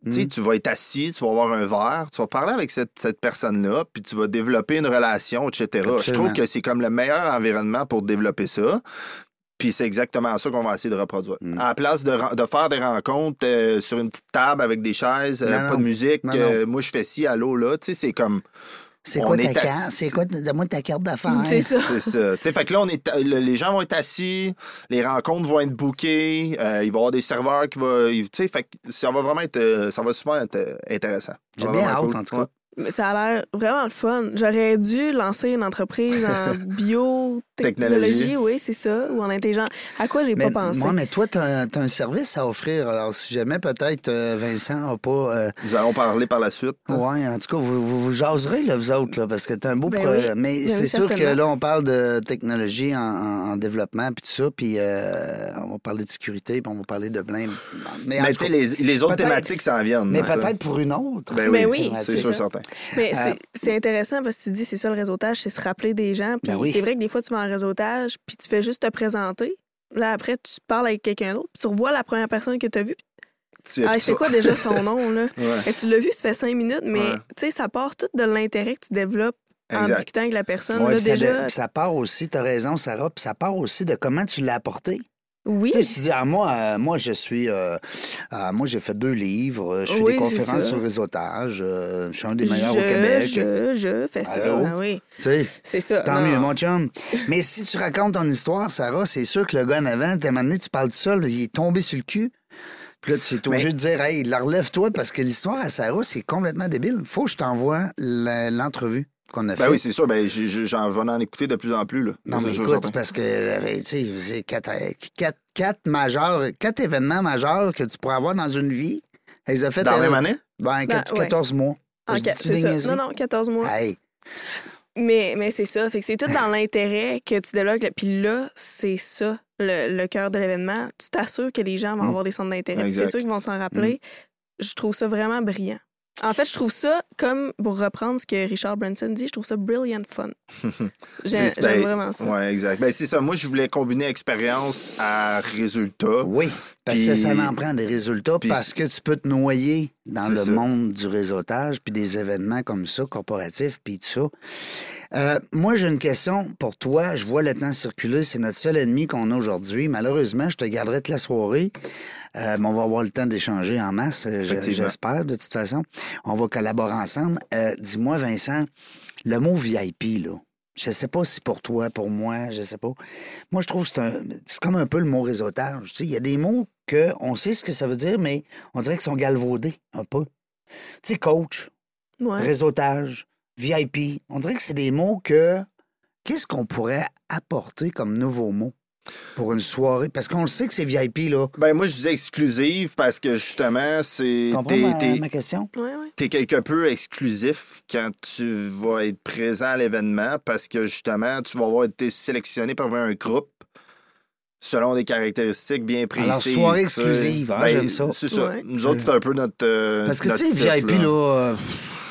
tu sais, Mm. tu vas être assis, tu vas avoir un verre, tu vas parler avec cette, cette personne-là, puis tu vas développer une relation, etc. Je trouve que c'est comme le meilleur environnement pour développer ça. Puis c'est exactement ça qu'on va essayer de reproduire. Mm. À la place de, faire des rencontres euh, sur une petite table avec des chaises, euh, Non, pas de musique, Non, euh, moi je fais ci, allô, là, tu sais, c'est comme... C'est On quoi ta est carte? assis- C'est quoi, donne-moi ta carte d'affaires. C'est ça. C'est ça. Tu sais, fait que là, on est, le- les gens vont être assis, les rencontres vont être bookées, euh, il va y avoir des serveurs qui vont. Tu sais, fait que ça va vraiment être. Ça va souvent être intéressant. J'ai bien hâte, cool. en tout cas. Ouais. Mais ça a l'air vraiment le fun. J'aurais dû lancer une entreprise en biotechnologie, oui, c'est ça, ou en intelligence. À quoi j'ai pas pensé? moi, mais toi, tu as, un service à offrir. Alors, si jamais peut-être euh, Vincent n'a pas. euh, Nous allons parler par la suite. Ouais, en tout cas, vous, vous, vous jaserez, là, vous autres, là, parce que t'as un beau Ben projet. oui. Mais Ben c'est oui, sûr que là, on parle de technologie en, en- en développement, puis tout ça, puis euh, on va parler de sécurité, puis on va parler de plein. Mais, en Mais tu sais, les, les autres peut-être- thématiques s'en viennent. mais hein, peut-être pour une autre. Ben Ben oui, oui, c'est sûr, certain. Mais Euh, c'est- c'est intéressant parce que tu dis, c'est ça le réseautage, c'est se rappeler des gens. Puis Ben oui. c'est vrai que des fois, tu vas en réseautage, puis tu fais juste te présenter. Là, après, tu parles avec quelqu'un d'autre, puis tu revois la première personne que tu as vue. Tu- Ah, c'est ça. quoi déjà son nom, là? Ouais. Et tu l'as vu, ça fait cinq minutes, mais Ouais. tu sais, ça part tout de l'intérêt que tu développes en discutant avec la personne. Ouais, là, puis ça, déjà, de- ça part aussi, tu as raison, Sarah, puis ça part aussi de comment tu l'as apporté. Oui, Tu sais, dis, ah, moi, euh, moi, je suis. euh, moi, j'ai fait deux livres, euh, je fais Oui, des conférences ça. sur le réseautage, euh, je suis un des je, meilleurs au Québec. je, je fais ça. Oui, Tu sais? c'est ça. Tant Non. mieux, mon chum. Mais si tu racontes ton histoire, Sarah, c'est sûr que le gars en avant, à un moment donné, tu parles de ça, il est tombé sur le cul. Puis là, tu es obligé Mais- de dire, hey, la relève-toi parce que l'histoire à Sarah, c'est complètement débile. Faut que je t'envoie l'entrevue qu'on a Ben oui, c'est sûr. Ben, j'en vais en écouter de plus en plus. Là. non, mais écoute, parce que, euh, tu sais, c'est quatre, quatre, quatre majeurs, quatre événements majeurs que tu pourrais avoir dans une vie. Elle les a fait Dans la même année? Ben, quatre- ouais. 14 mois. En Je ca- dis-tu c'est ça. Non, non, 14 mois. Hey, Mais, mais c'est ça. Fait que c'est tout dans l'intérêt que tu développes. Puis là, c'est ça, le, le cœur de l'événement. Tu t'assures que les gens vont Mm. avoir des centres d'intérêt. C'est sûr qu'ils vont s'en rappeler. Je trouve ça vraiment brillant. En fait, je trouve ça, comme pour reprendre ce que Richard Branson dit, je trouve ça brilliant fun. J'aime ben, vraiment ça. Ouais, exact. Ben, c'est ça. Moi, je voulais combiner expérience à résultat. oui, parce que Puis- ça en prend des résultats parce que tu peux te noyer dans le ça. monde du réseautage puis des événements comme ça, corporatifs, puis tout ça. Euh, moi, j'ai une question pour toi. Je vois le temps circuler. C'est notre seul ennemi qu'on a aujourd'hui. Malheureusement, je te garderai toute la soirée. Euh, mais on va avoir le temps d'échanger en masse, euh, j'espère, de toute façon. On va collaborer ensemble. Euh, Dis-moi, Vincent, le mot VIP, là, je sais pas si pour toi, pour moi, je sais pas. Moi, je trouve que c'est un- c'est comme un peu le mot réseautage. Tu sais, Il y a des mots que on sait ce que ça veut dire, mais on dirait qu'ils sont galvaudés un peu. Tu sais, coach, Ouais. réseautage, VIP, on dirait que c'est des mots que. Qu'est-ce qu'on pourrait apporter comme nouveaux mots pour une soirée? Parce qu'on le sait que c'est VIP, là. Ben, moi, je disais exclusive parce que justement, c'est. T'es- ma, t'es- ma question? Ouais, ouais. T'es quelque peu exclusif quand tu vas être présent à l'événement parce que justement, tu vas avoir été sélectionné par un groupe selon des caractéristiques bien précises. Alors, soirée exclusive, hein, Ben, j'aime ça. C'est ça. Ouais. Nous autres, c'est un peu notre. euh, Parce que, tu sais, VIP, là, euh,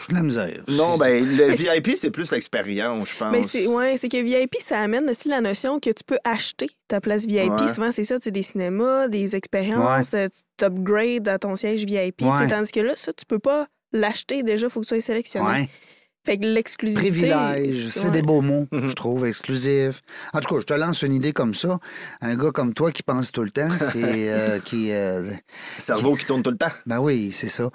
de la misère. Non, ben, le VIP, c'est plus l'expérience, je pense. Mais c'est ouais, c'est que VIP, ça amène aussi la notion que tu peux acheter ta place VIP. Ouais. Souvent, c'est ça, tu sais, des cinémas, des expériences, tu t'upgrades à ton siège VIP. Tandis que là, ça, tu peux pas l'acheter déjà, il faut que tu sois sélectionné. Fait que l'exclusivité. Privilège, c'est ouais. des beaux mots, Mhm. je trouve, exclusif. En tout cas, je te lance une idée comme ça. Un gars comme toi qui pense tout le temps, qui, euh, qui euh, Cerveau qui tourne tout le temps. ben oui, c'est ça.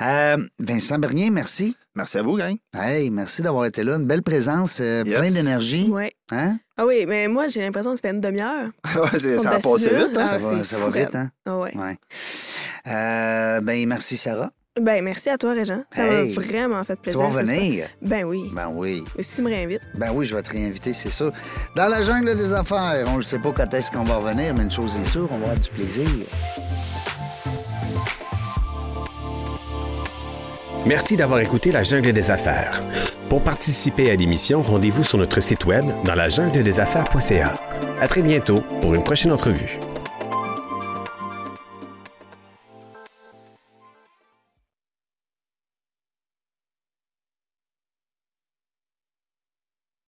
Euh, Vincent Bernier, merci. Merci à vous, gang. Hey, merci d'avoir été là. Une belle présence, euh, Yes. plein d'énergie. Ouais. Hein? Ah oui, mais moi, j'ai l'impression que ça fait une demi-heure. Ouais, c'est- On ça a est passé assis là. vite. hein? Ah, ça va, ça va vite, hein? Ah ouais. Ouais. Euh, ben, merci, Sarah. Ben, merci à toi, Régent. Ça Hey. m'a vraiment fait Tu plaisir. vas c'est revenir? super. Ben oui. Ben oui. Mais si tu me réinvites. Ben oui, je vais te réinviter, c'est sûr. Dans la jungle des affaires, on ne sait pas quand est-ce qu'on va revenir, mais une chose est sûre, on va avoir du plaisir. Merci d'avoir écouté La Jungle des Affaires. Pour participer à l'émission, rendez-vous sur notre site web dans la jungle des affaires.ca. À très bientôt pour une prochaine entrevue.